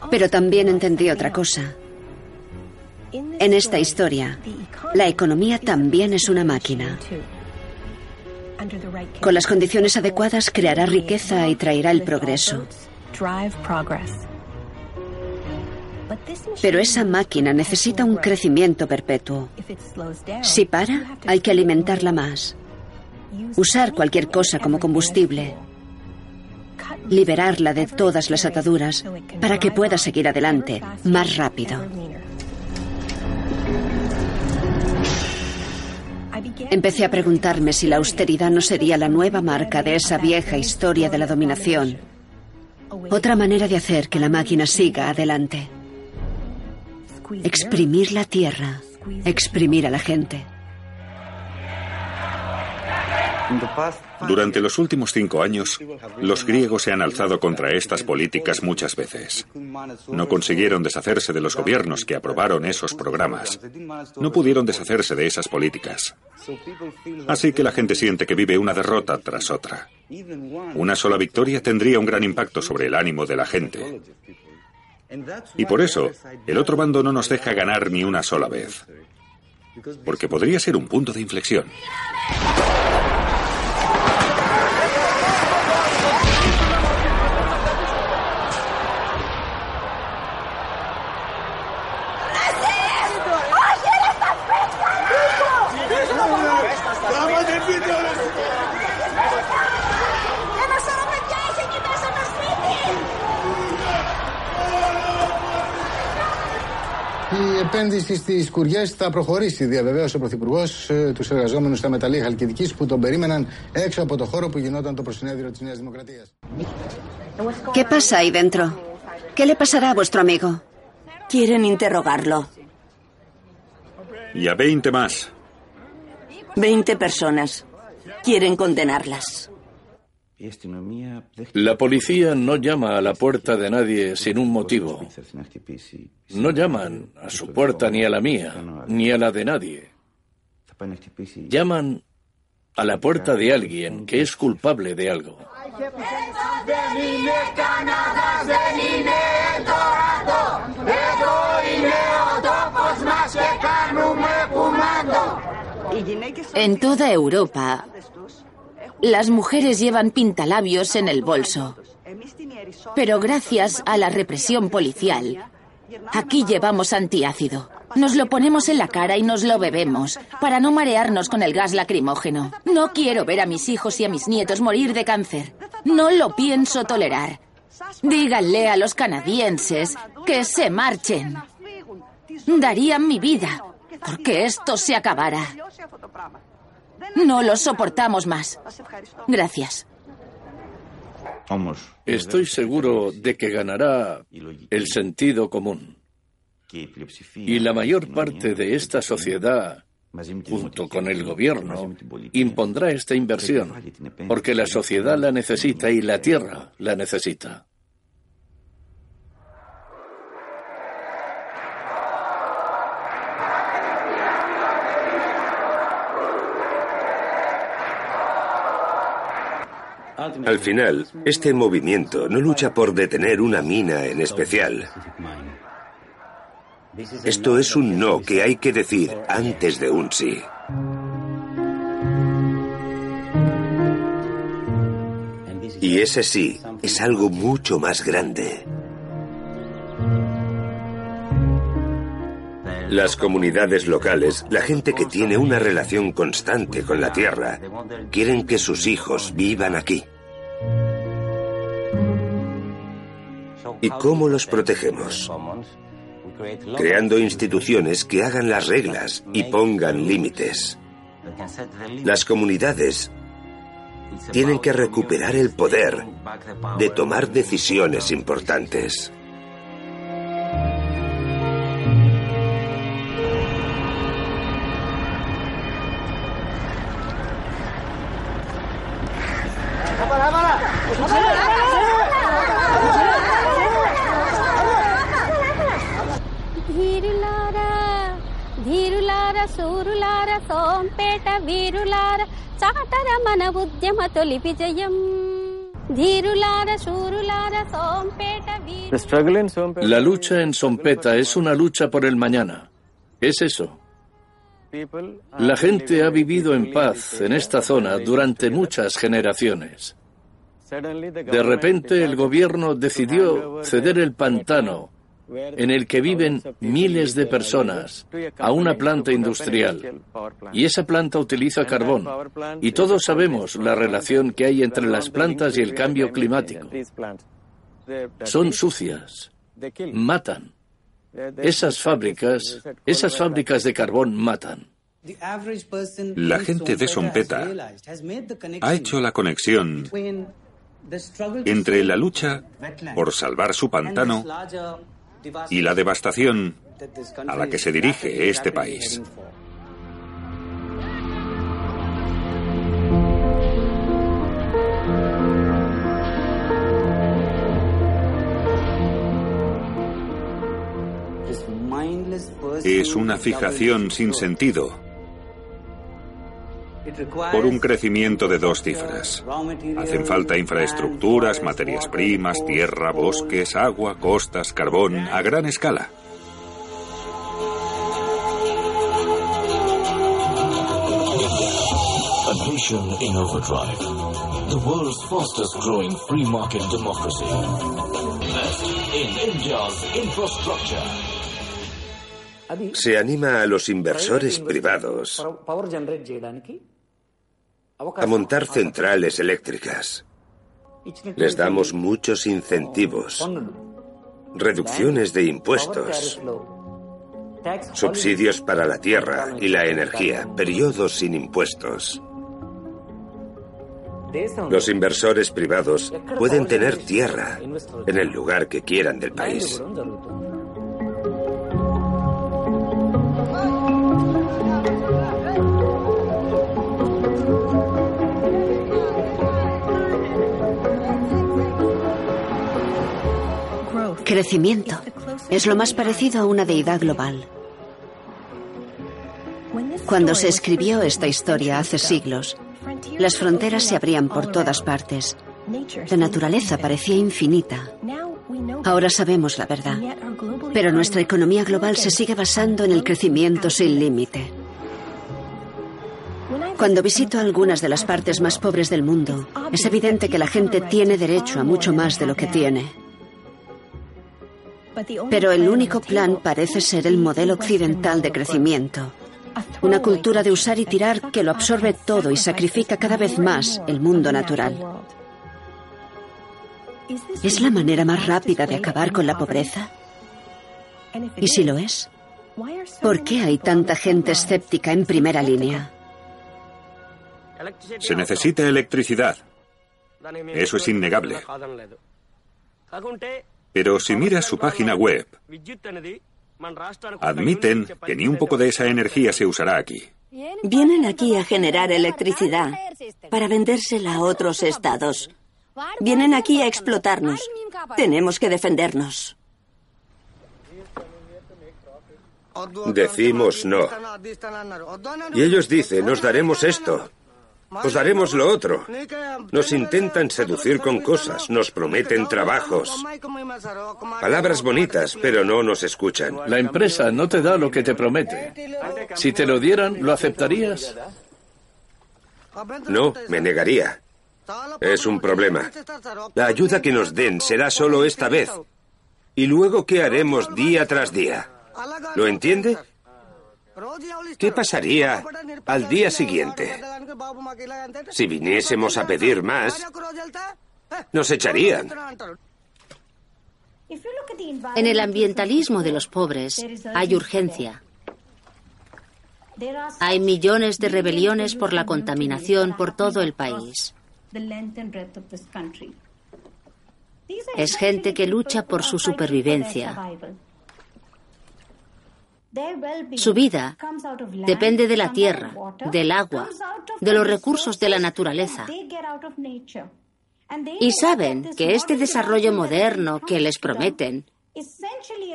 Pero también entendí otra cosa. En esta historia, la economía también es una máquina. Con las condiciones adecuadas creará riqueza y traerá el progreso. Pero esa máquina necesita un crecimiento perpetuo. Si para, hay que alimentarla más. Usar cualquier cosa como combustible. Liberarla de todas las ataduras para que pueda seguir adelante más rápido. Empecé a preguntarme si la austeridad no sería la nueva marca de esa vieja historia de la dominación. Otra manera de hacer que la máquina siga adelante. Exprimir la tierra, exprimir a la gente. Durante los últimos cinco años, los griegos se han alzado contra estas políticas muchas veces. No consiguieron deshacerse de los gobiernos que aprobaron esos programas. No pudieron deshacerse de esas políticas. Así que la gente siente que vive una derrota tras otra. Una sola victoria tendría un gran impacto sobre el ánimo de la gente. Y por eso, el otro bando no nos deja ganar ni una sola vez. Porque podría ser un punto de inflexión. Η επένδυση στι σκουριέ θα προχωρήσει, διαβεβαίωσε ο Πρωθυπουργό του εργαζόμενου στα μεταλλεία Χαλκιδική που τον περίμεναν έξω από το χώρο που γινόταν το προσυνέδριο τη Νέα Δημοκρατία. ¿Qué pasa ahí dentro? ¿Qué le pasará a vuestro amigo? Quieren interrogarlo. Y a 20 más. 20 personas. Quieren condenarlas. La policía no llama a la puerta de nadie sin un motivo. No llaman a su puerta ni a la mía, ni a la de nadie. Llaman a la puerta de alguien que es culpable de algo. En toda Europa, las mujeres llevan pintalabios en el bolso. Pero gracias a la represión policial, aquí llevamos antiácido. Nos lo ponemos en la cara y nos lo bebemos, para no marearnos con el gas lacrimógeno. No quiero ver a mis hijos y a mis nietos morir de cáncer. No lo pienso tolerar. Díganle a los canadienses que se marchen. Darían mi vida porque esto se acabara. No lo soportamos más. Gracias. Estoy seguro de que ganará el sentido común. Y la mayor parte de esta sociedad, junto con el gobierno, impondrá esta inversión, porque la sociedad la necesita y la tierra la necesita. Al final, este movimiento no lucha por detener una mina en especial. Esto es un no que hay que decir antes de un sí. Y ese sí es algo mucho más grande. Las comunidades locales, la gente que tiene una relación constante con la tierra, quieren que sus hijos vivan aquí. ¿Y cómo los protegemos? Creando instituciones que hagan las reglas y pongan límites. Las comunidades tienen que recuperar el poder de tomar decisiones importantes. Sompeta వీరులారా చాటర మన ఉద్యమ తొలి విజయం ధీరులారా శూరులారా Sompeta La lucha en Sompeta es una lucha por el mañana. Es eso. La gente ha vivido en paz en esta zona durante muchas generaciones. De repente el gobierno decidió ceder el pantano en el que viven miles de personas a una planta industrial. Y esa planta utiliza carbón. Y todos sabemos la relación que hay entre las plantas y el cambio climático. Son sucias. Matan. Esas fábricas, esas fábricas de carbón matan. La gente de Sompeta ha hecho la conexión entre la lucha por salvar su pantano y la devastación a la que se dirige este país. Es una fijación sin sentido por un crecimiento de dos cifras. Hacen falta infraestructuras, materias primas, tierra, bosques, agua, costas, carbón, a gran escala. Se anima a los inversores privados a montar centrales eléctricas. Les damos muchos incentivos, reducciones de impuestos, subsidios para la tierra y la energía, periodos sin impuestos. Los inversores privados pueden tener tierra en el lugar que quieran del país. Crecimiento. Es lo más parecido a una deidad global. Cuando se escribió esta historia hace siglos, las fronteras se abrían por todas partes. La naturaleza parecía infinita. Ahora sabemos la verdad. Pero nuestra economía global se sigue basando en el crecimiento sin límite. Cuando visito algunas de las partes más pobres del mundo, es evidente que la gente tiene derecho a mucho más de lo que tiene. Pero el único plan parece ser el modelo occidental de crecimiento. Una cultura de usar y tirar que lo absorbe todo y sacrifica cada vez más el mundo natural. ¿Es la manera más rápida de acabar con la pobreza? Y si lo es, ¿por qué hay tanta gente escéptica en primera línea? Se necesita electricidad. Eso es innegable. Pero si miras su página web, admiten que ni un poco de esa energía se usará aquí. Vienen aquí a generar electricidad para vendérsela a otros estados. Vienen aquí a explotarnos. Tenemos que defendernos. Decimos no. Y ellos dicen, nos daremos esto. Os daremos lo otro. Nos intentan seducir con cosas, nos prometen trabajos. Palabras bonitas, pero no nos escuchan. La empresa no te da lo que te promete. Si te lo dieran, ¿lo aceptarías? No, me negaría. Es un problema. La ayuda que nos den será solo esta vez. ¿Y luego qué haremos día tras día? ¿Lo entiende? ¿Qué pasaría al día siguiente? Si viniésemos a pedir más, nos echarían. En el ambientalismo de los pobres hay urgencia. Hay millones de rebeliones por la contaminación por todo el país. Es gente que lucha por su supervivencia. Su vida depende de la tierra, del agua, de los recursos de la naturaleza. Y saben que este desarrollo moderno que les prometen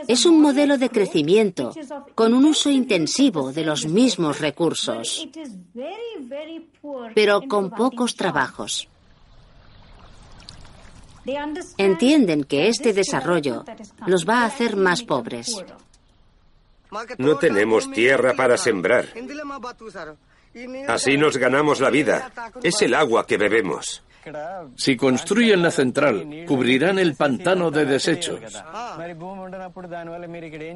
es un modelo de crecimiento con un uso intensivo de los mismos recursos, pero con pocos trabajos. Entienden que este desarrollo los va a hacer más pobres. No tenemos tierra para sembrar. Así nos ganamos la vida. Es el agua que bebemos. Si construyen la central, cubrirán el pantano de desechos.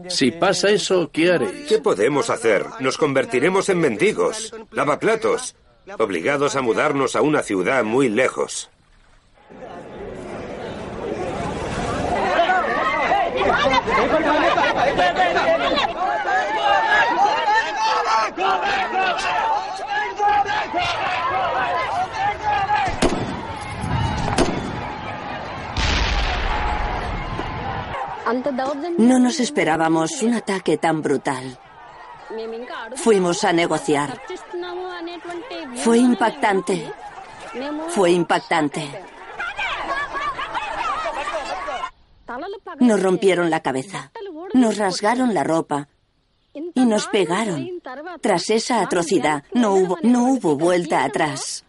Si pasa eso, ¿qué haréis? ¿Qué podemos hacer? Nos convertiremos en mendigos, lavaplatos, obligados a mudarnos a una ciudad muy lejos. No nos esperábamos un ataque tan brutal. Fuimos a negociar. Fue impactante. Fue impactante. Nos rompieron la cabeza. Nos rasgaron la ropa. Y nos pegaron. Tras esa atrocidad no hubo, no hubo vuelta atrás.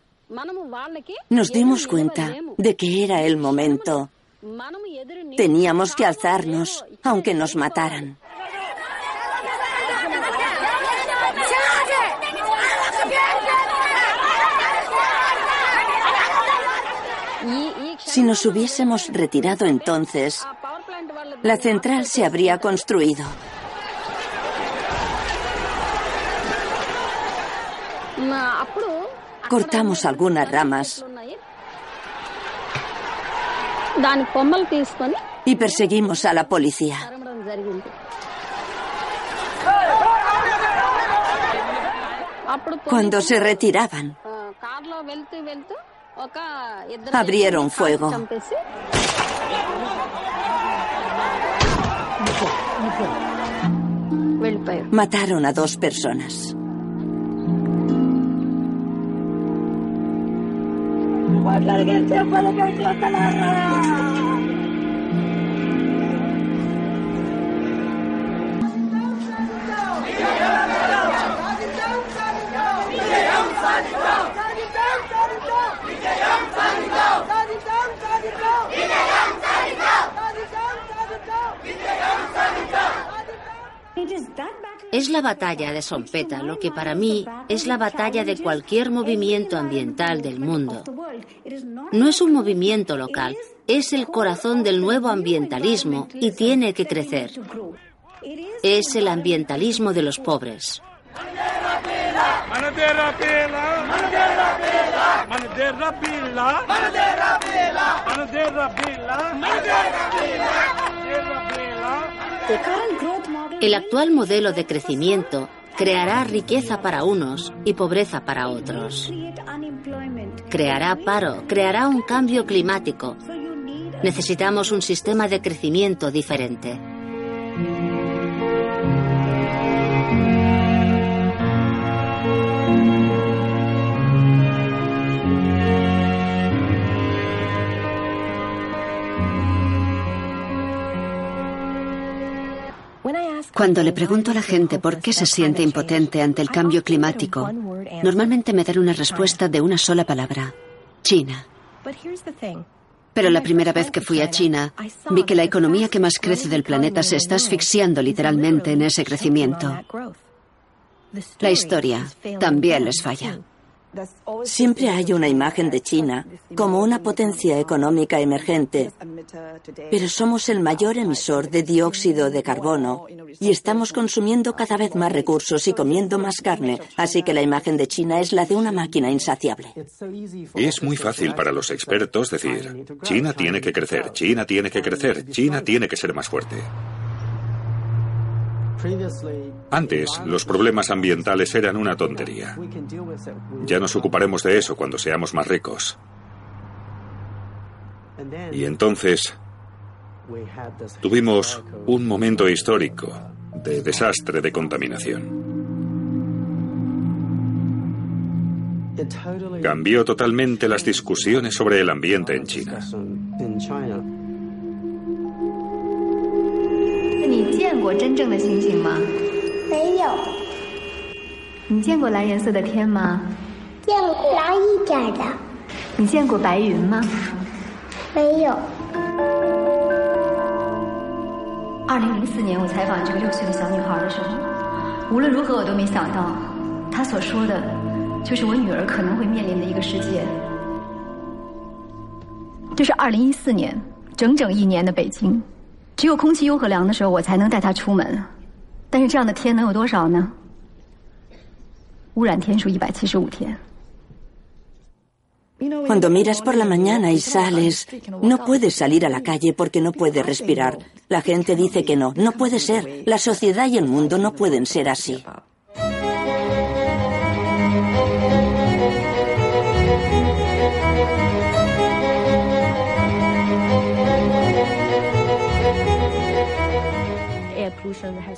Nos dimos cuenta de que era el momento. Teníamos que alzarnos, aunque nos mataran. Si nos hubiésemos retirado entonces, la central se habría construido. Cortamos algunas ramas y perseguimos a la policía. Cuando se retiraban, Abrieron fuego. Mataron a dos personas. He Just that Es la batalla de Sompeta lo que para mí es la batalla de cualquier movimiento ambiental del mundo. No es un movimiento local, es el corazón del nuevo ambientalismo y tiene que crecer. Es el ambientalismo de los pobres. El actual modelo de crecimiento creará riqueza para unos y pobreza para otros. Creará paro, creará un cambio climático. Necesitamos un sistema de crecimiento diferente. Cuando le pregunto a la gente por qué se siente impotente ante el cambio climático, normalmente me dan una respuesta de una sola palabra, China. Pero la primera vez que fui a China, vi que la economía que más crece del planeta se está asfixiando literalmente en ese crecimiento. La historia también les falla. Siempre hay una imagen de China como una potencia económica emergente, pero somos el mayor emisor de dióxido de carbono y estamos consumiendo cada vez más recursos y comiendo más carne, así que la imagen de China es la de una máquina insaciable. Es muy fácil para los expertos decir, China tiene que crecer, China tiene que crecer, China tiene que ser más fuerte. Antes, los problemas ambientales eran una tontería. Ya nos ocuparemos de eso cuando seamos más ricos. Y entonces tuvimos un momento histórico de desastre de contaminación. Cambió totalmente las discusiones sobre el ambiente en China. 你见过真正的星星吗？没有。你见过蓝颜色的天吗？见过蓝一点的。你见过白云吗？没有。二零零四年，我采访这个六岁的小女孩的时候，无论如何我都没想到，她所说的，就是我女儿可能会面临的一个世界。这是二零一四年，整整一年的北京。只有空气优和凉的时候，我才能带他出门。但是这样的天能有多少呢？污染天数一百七十五天。Cuando miras por la mañana y sales, no puedes salir a la calle porque no puedes respirar. La gente dice que no, no puede ser. La sociedad y el mundo no pueden ser así.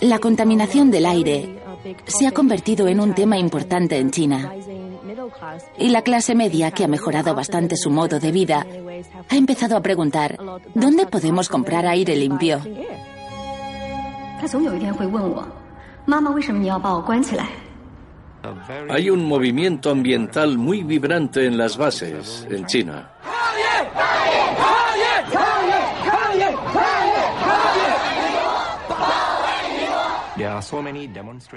La contaminación del aire se ha convertido en un tema importante en China. Y la clase media, que ha mejorado bastante su modo de vida, ha empezado a preguntar, ¿dónde podemos comprar aire limpio? Hay un movimiento ambiental muy vibrante en las bases, en China.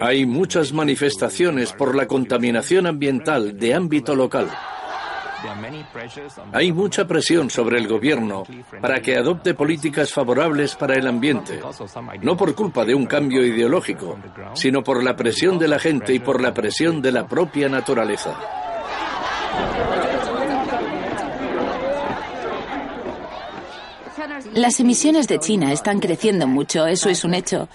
Hay muchas manifestaciones por la contaminación ambiental de ámbito local. Hay mucha presión sobre el gobierno para que adopte políticas favorables para el ambiente, no por culpa de un cambio ideológico, sino por la presión de la gente y por la presión de la propia naturaleza. Las emisiones de China están creciendo mucho, eso es un hecho.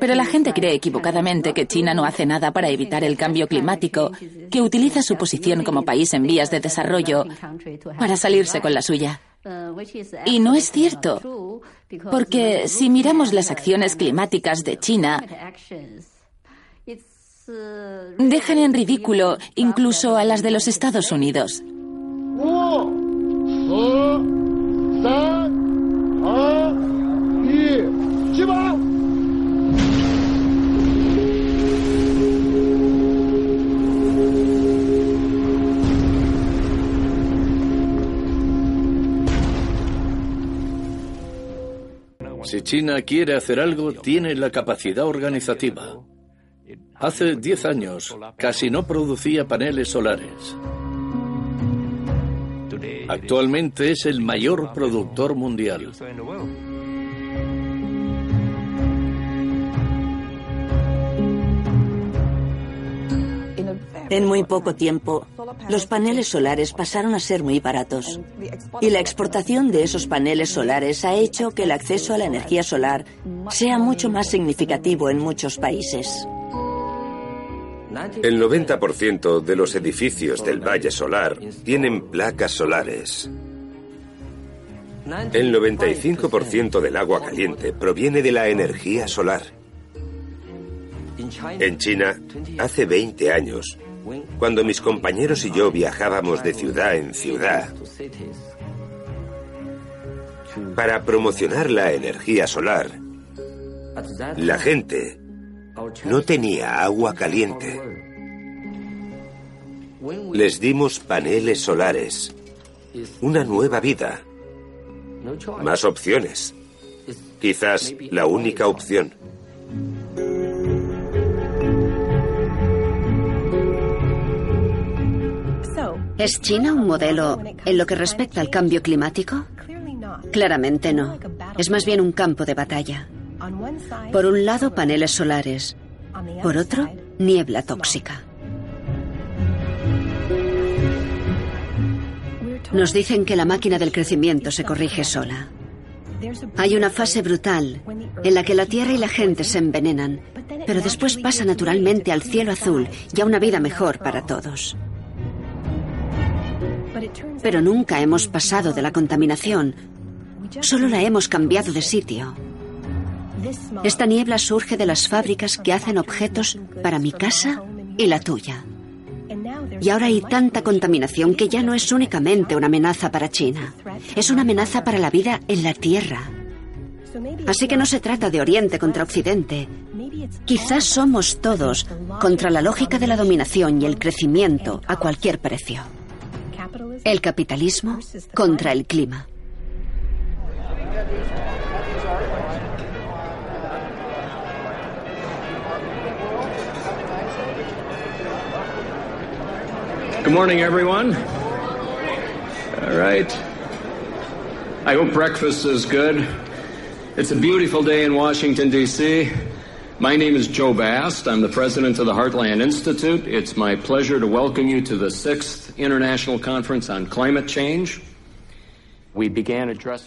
Pero la gente cree equivocadamente que China no hace nada para evitar el cambio climático, que utiliza su posición como país en vías de desarrollo para salirse con la suya. Y no es cierto, porque si miramos las acciones climáticas de China, dejan en ridículo incluso a las de los Estados Unidos. Si China quiere hacer algo, tiene la capacidad organizativa. Hace 10 años casi no producía paneles solares. Actualmente es el mayor productor mundial. En muy poco tiempo, los paneles solares pasaron a ser muy baratos. Y la exportación de esos paneles solares ha hecho que el acceso a la energía solar sea mucho más significativo en muchos países. El 90% de los edificios del Valle Solar tienen placas solares. El 95% del agua caliente proviene de la energía solar. En China, hace 20 años, cuando mis compañeros y yo viajábamos de ciudad en ciudad para promocionar la energía solar, la gente no tenía agua caliente. Les dimos paneles solares, una nueva vida, más opciones, quizás la única opción. ¿Es China un modelo en lo que respecta al cambio climático? Claramente no. Es más bien un campo de batalla. Por un lado, paneles solares. Por otro, niebla tóxica. Nos dicen que la máquina del crecimiento se corrige sola. Hay una fase brutal en la que la Tierra y la gente se envenenan, pero después pasa naturalmente al cielo azul y a una vida mejor para todos. Pero nunca hemos pasado de la contaminación, solo la hemos cambiado de sitio. Esta niebla surge de las fábricas que hacen objetos para mi casa y la tuya. Y ahora hay tanta contaminación que ya no es únicamente una amenaza para China, es una amenaza para la vida en la Tierra. Así que no se trata de Oriente contra Occidente. Quizás somos todos contra la lógica de la dominación y el crecimiento a cualquier precio. El capitalismo contra el clima. Good morning, everyone. All right. I hope breakfast is good. It's a beautiful day in Washington, D.C. My name is Joe Bast. I'm the president of the Heartland Institute. It's my pleasure to welcome you to the sixth International Conference on Climate Change.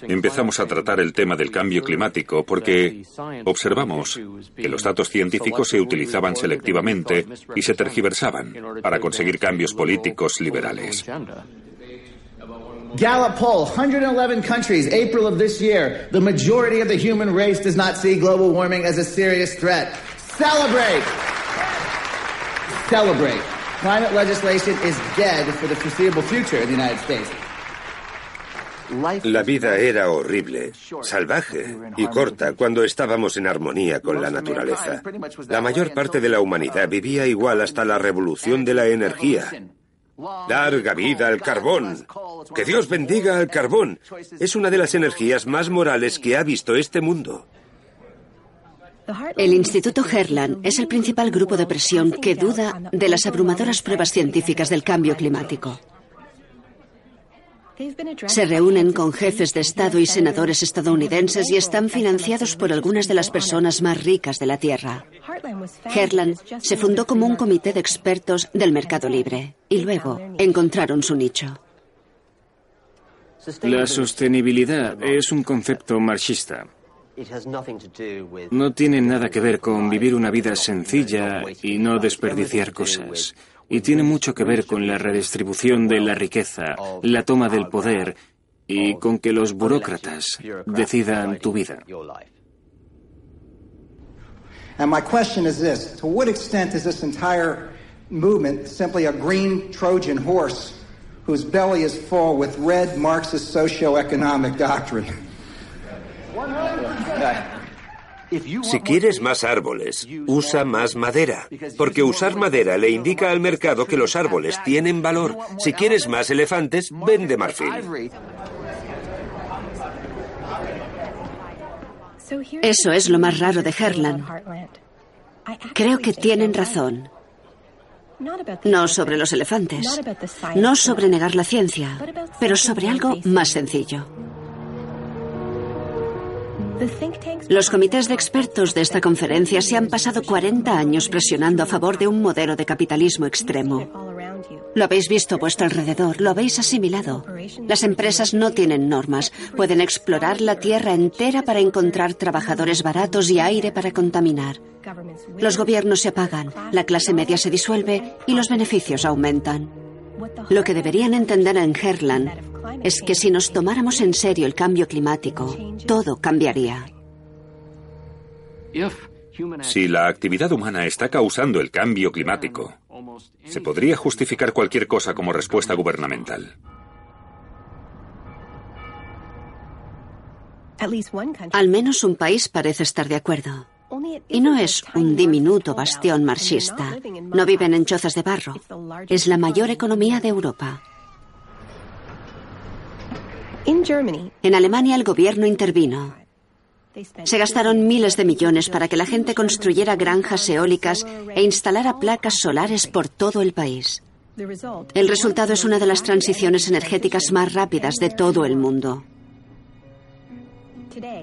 Empezamos a tratar el tema del cambio climático porque observamos que los datos científicos se utilizaban selectivamente y se tergiversaban para conseguir cambios políticos liberales. Gallup poll, 111 countries, April of this year. The majority of the human race does not see global warming as a serious threat. Celebrate! Celebrate. Climate legislation is dead for the foreseeable future in the United States. La vida era horrible, salvaje y corta cuando estábamos en armonía con la naturaleza. La mayor parte de la humanidad vivía igual hasta la revolución de la energía. Larga vida al carbón. Que Dios bendiga al carbón. Es una de las energías más morales que ha visto este mundo. El Instituto Herland es el principal grupo de presión que duda de las abrumadoras pruebas científicas del cambio climático. Se reúnen con jefes de Estado y senadores estadounidenses y están financiados por algunas de las personas más ricas de la Tierra. Herland se fundó como un comité de expertos del mercado libre y luego encontraron su nicho. La sostenibilidad es un concepto marxista. No tiene nada que ver con vivir una vida sencilla y no desperdiciar cosas. Y tiene mucho que ver con la redistribución de la riqueza, la toma del poder y con que los burócratas decidan tu vida. And my question is this To what extent is this entire movement simply a green Trojan horse whose belly is full with red Marxist socio-economic doctrine? Si quieres más árboles, usa más madera, porque usar madera le indica al mercado que los árboles tienen valor. Si quieres más elefantes, vende marfil. Eso es lo más raro de Herland. Creo que tienen razón. No sobre los elefantes, no sobre negar la ciencia, pero sobre algo más sencillo. Los comités de expertos de esta conferencia se han pasado 40 años presionando a favor de un modelo de capitalismo extremo. Lo habéis visto a vuestro alrededor, lo habéis asimilado. Las empresas no tienen normas, pueden explorar la tierra entera para encontrar trabajadores baratos y aire para contaminar. Los gobiernos se apagan, la clase media se disuelve y los beneficios aumentan. Lo que deberían entender en Herland es que si nos tomáramos en serio el cambio climático, todo cambiaría. Si la actividad humana está causando el cambio climático, se podría justificar cualquier cosa como respuesta gubernamental. Al menos un país parece estar de acuerdo. Y no es un diminuto bastión marxista. No viven en chozas de barro. Es la mayor economía de Europa. En Alemania el gobierno intervino. Se gastaron miles de millones para que la gente construyera granjas eólicas e instalara placas solares por todo el país. El resultado es una de las transiciones energéticas más rápidas de todo el mundo.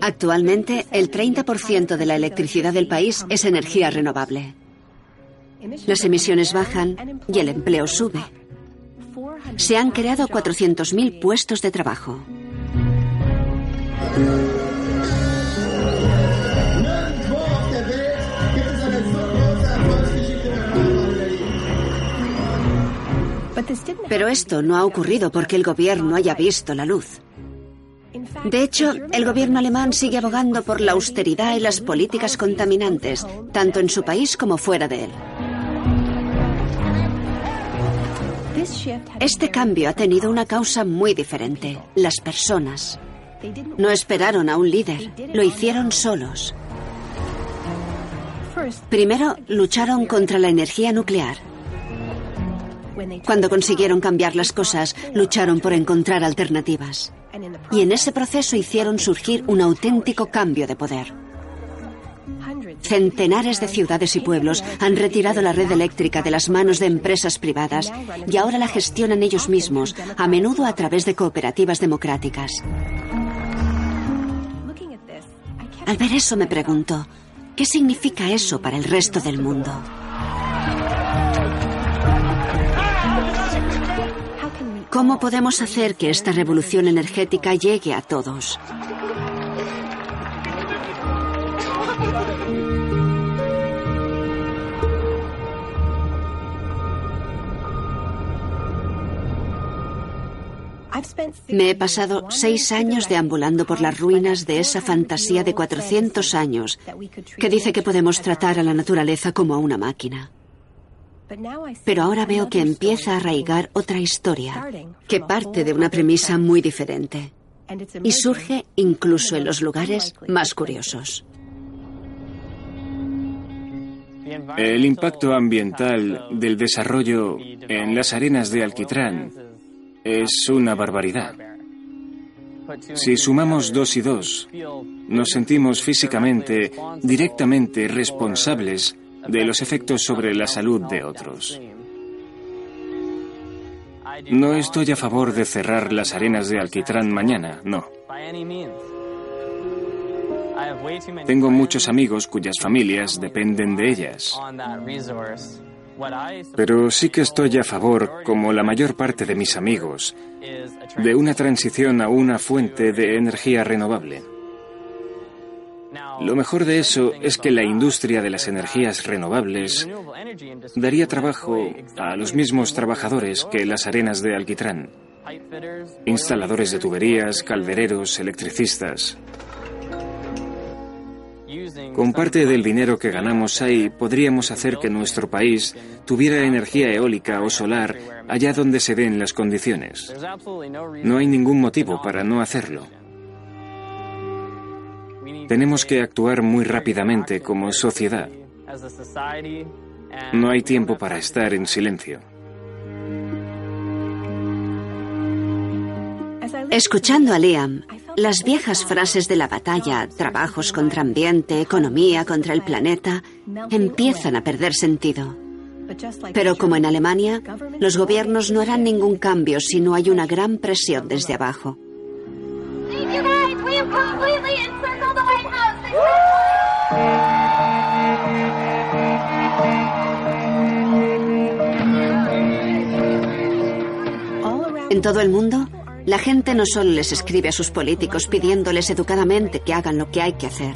Actualmente, el 30% de la electricidad del país es energía renovable. Las emisiones bajan y el empleo sube. Se han creado 400.000 puestos de trabajo. Pero esto no ha ocurrido porque el gobierno haya visto la luz. De hecho, el gobierno alemán sigue abogando por la austeridad y las políticas contaminantes, tanto en su país como fuera de él. Este cambio ha tenido una causa muy diferente, las personas. No esperaron a un líder, lo hicieron solos. Primero lucharon contra la energía nuclear. Cuando consiguieron cambiar las cosas, lucharon por encontrar alternativas. Y en ese proceso hicieron surgir un auténtico cambio de poder. Centenares de ciudades y pueblos han retirado la red eléctrica de las manos de empresas privadas y ahora la gestionan ellos mismos, a menudo a través de cooperativas democráticas. Al ver eso me pregunto, ¿qué significa eso para el resto del mundo? ¿Cómo podemos hacer que esta revolución energética llegue a todos? Me he pasado seis años deambulando por las ruinas de esa fantasía de 400 años que dice que podemos tratar a la naturaleza como a una máquina. Pero ahora veo que empieza a arraigar otra historia, que parte de una premisa muy diferente y surge incluso en los lugares más curiosos. El impacto ambiental del desarrollo en las arenas de alquitrán es una barbaridad. Si sumamos dos y dos, nos sentimos físicamente directamente responsables de los efectos sobre la salud de otros. No estoy a favor de cerrar las arenas de alquitrán mañana, no. Tengo muchos amigos cuyas familias dependen de ellas. Pero sí que estoy a favor, como la mayor parte de mis amigos, de una transición a una fuente de energía renovable. Lo mejor de eso es que la industria de las energías renovables daría trabajo a los mismos trabajadores que las arenas de alquitrán. Instaladores de tuberías, caldereros, electricistas. Con parte del dinero que ganamos ahí podríamos hacer que nuestro país tuviera energía eólica o solar allá donde se den las condiciones. No hay ningún motivo para no hacerlo. Tenemos que actuar muy rápidamente como sociedad. No hay tiempo para estar en silencio. Escuchando a Liam, las viejas frases de la batalla, trabajos contra ambiente, economía contra el planeta, empiezan a perder sentido. Pero como en Alemania, los gobiernos no harán ningún cambio si no hay una gran presión desde abajo. En todo el mundo, la gente no solo les escribe a sus políticos pidiéndoles educadamente que hagan lo que hay que hacer.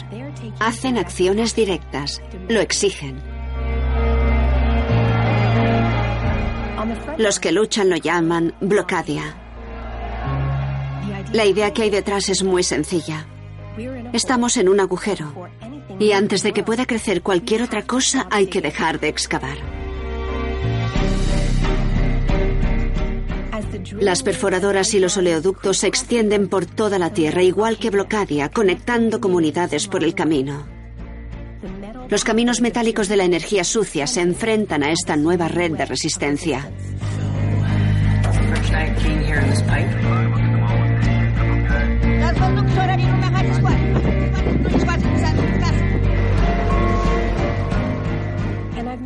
Hacen acciones directas, lo exigen. Los que luchan lo llaman blocadia. La idea que hay detrás es muy sencilla. Estamos en un agujero y antes de que pueda crecer cualquier otra cosa hay que dejar de excavar. Las perforadoras y los oleoductos se extienden por toda la Tierra, igual que Blocadia, conectando comunidades por el camino. Los caminos metálicos de la energía sucia se enfrentan a esta nueva red de resistencia.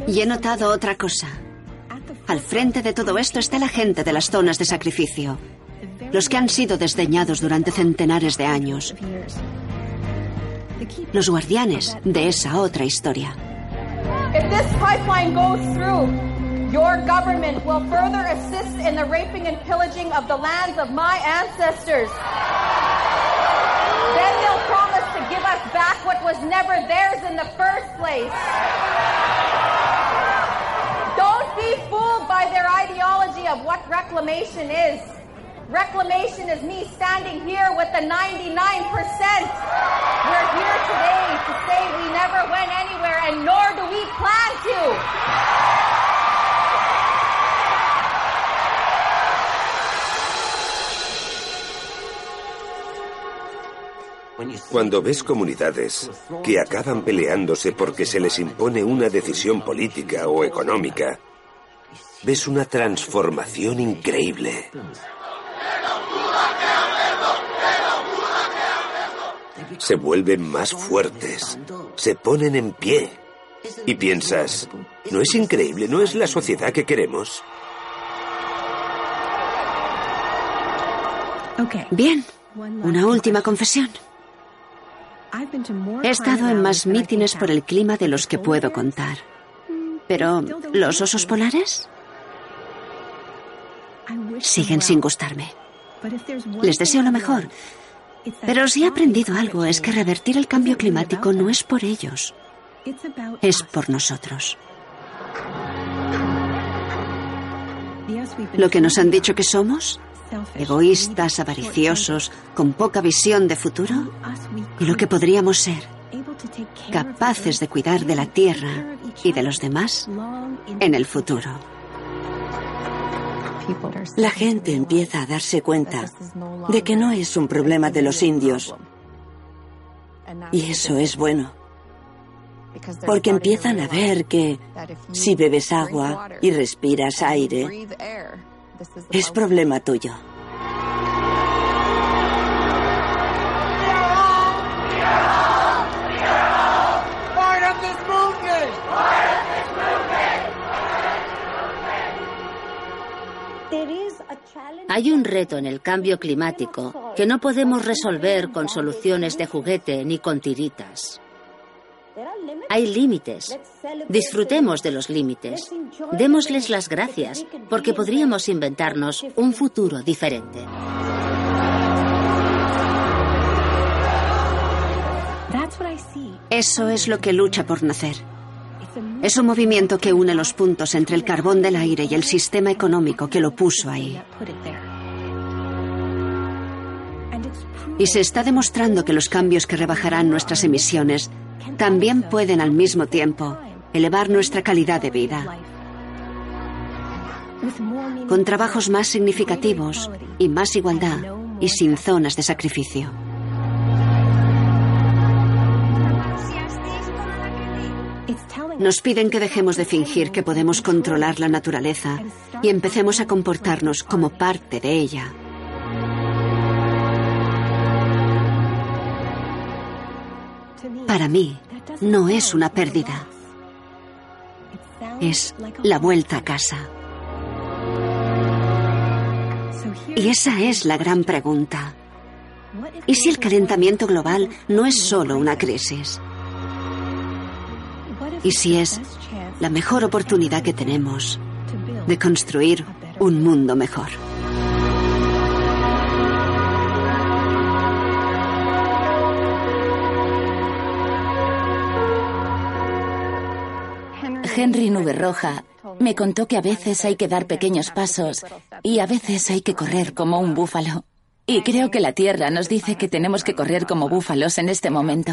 Y he notado otra cosa. Al frente de todo esto está la gente de las zonas de sacrificio, los que han sido desdeñados durante centenares de años, los guardianes de esa otra historia. If this pipeline goes through, your government will further assist in the raping and pillaging of the lands of my ancestors. Then they'll promise to give us back what was never theirs in the first place. Their ideology of what reclamation is. Reclamation is me standing here with the 99%. We're here today to say we never went anywhere and nor do we plan to. Cuando ves comunidades que acaban peleándose porque se les impone una decisión política o económica, ves una transformación increíble. Se vuelven más fuertes, se ponen en pie. Y piensas, ¿no es increíble? ¿No es la sociedad que queremos? Bien, una última confesión. He estado en más mítines por el clima de los que puedo contar. Pero, ¿los osos polares? Siguen sin gustarme. Les deseo lo mejor. Pero si he aprendido algo es que revertir el cambio climático no es por ellos, es por nosotros. Lo que nos han dicho que somos, egoístas, avariciosos, con poca visión de futuro, y lo que podríamos ser, capaces de cuidar de la tierra y de los demás en el futuro. La gente empieza a darse cuenta de que no es un problema de los indios. Y eso es bueno. Porque empiezan a ver que si bebes agua y respiras aire, es problema tuyo. Hay un reto en el cambio climático que no podemos resolver con soluciones de juguete ni con tiritas. Hay límites. Disfrutemos de los límites. Démosles las gracias, porque podríamos inventarnos un futuro diferente. Eso es lo que lucha por nacer. Es un movimiento que une los puntos entre el carbón del aire y el sistema económico que lo puso ahí. Y se está demostrando que los cambios que rebajarán nuestras emisiones también pueden al mismo tiempo elevar nuestra calidad de vida. Con trabajos más significativos y más igualdad y sin zonas de sacrificio. Nos piden que dejemos de fingir que podemos controlar la naturaleza y empecemos a comportarnos como parte de ella. Para mí, no es una pérdida. Es la vuelta a casa. Y esa es la gran pregunta. ¿Y si el calentamiento global no es solo una crisis? ¿Y si es la mejor oportunidad que tenemos de construir un mundo mejor? Henry Nube Roja me contó que a veces hay que dar pequeños pasos y a veces hay que correr como un búfalo. Y creo que la Tierra nos dice que tenemos que correr como búfalos en este momento.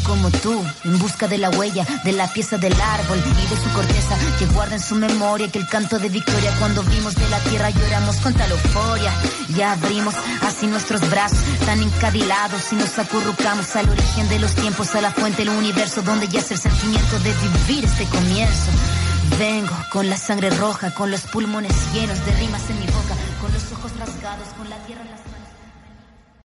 como tú, en busca de la huella, de la pieza del árbol y de su corteza que guarda en su memoria que el canto de victoria cuando vimos de la tierra lloramos con tal euforia. Ya abrimos así nuestros brazos tan encadilados y nos acurrucamos al origen de los tiempos, a la fuente del universo donde ya es el sentimiento de vivir este comienzo. Vengo con la sangre roja, con los pulmones llenos de rimas en mi boca, con los ojos rasgados, con la tierra.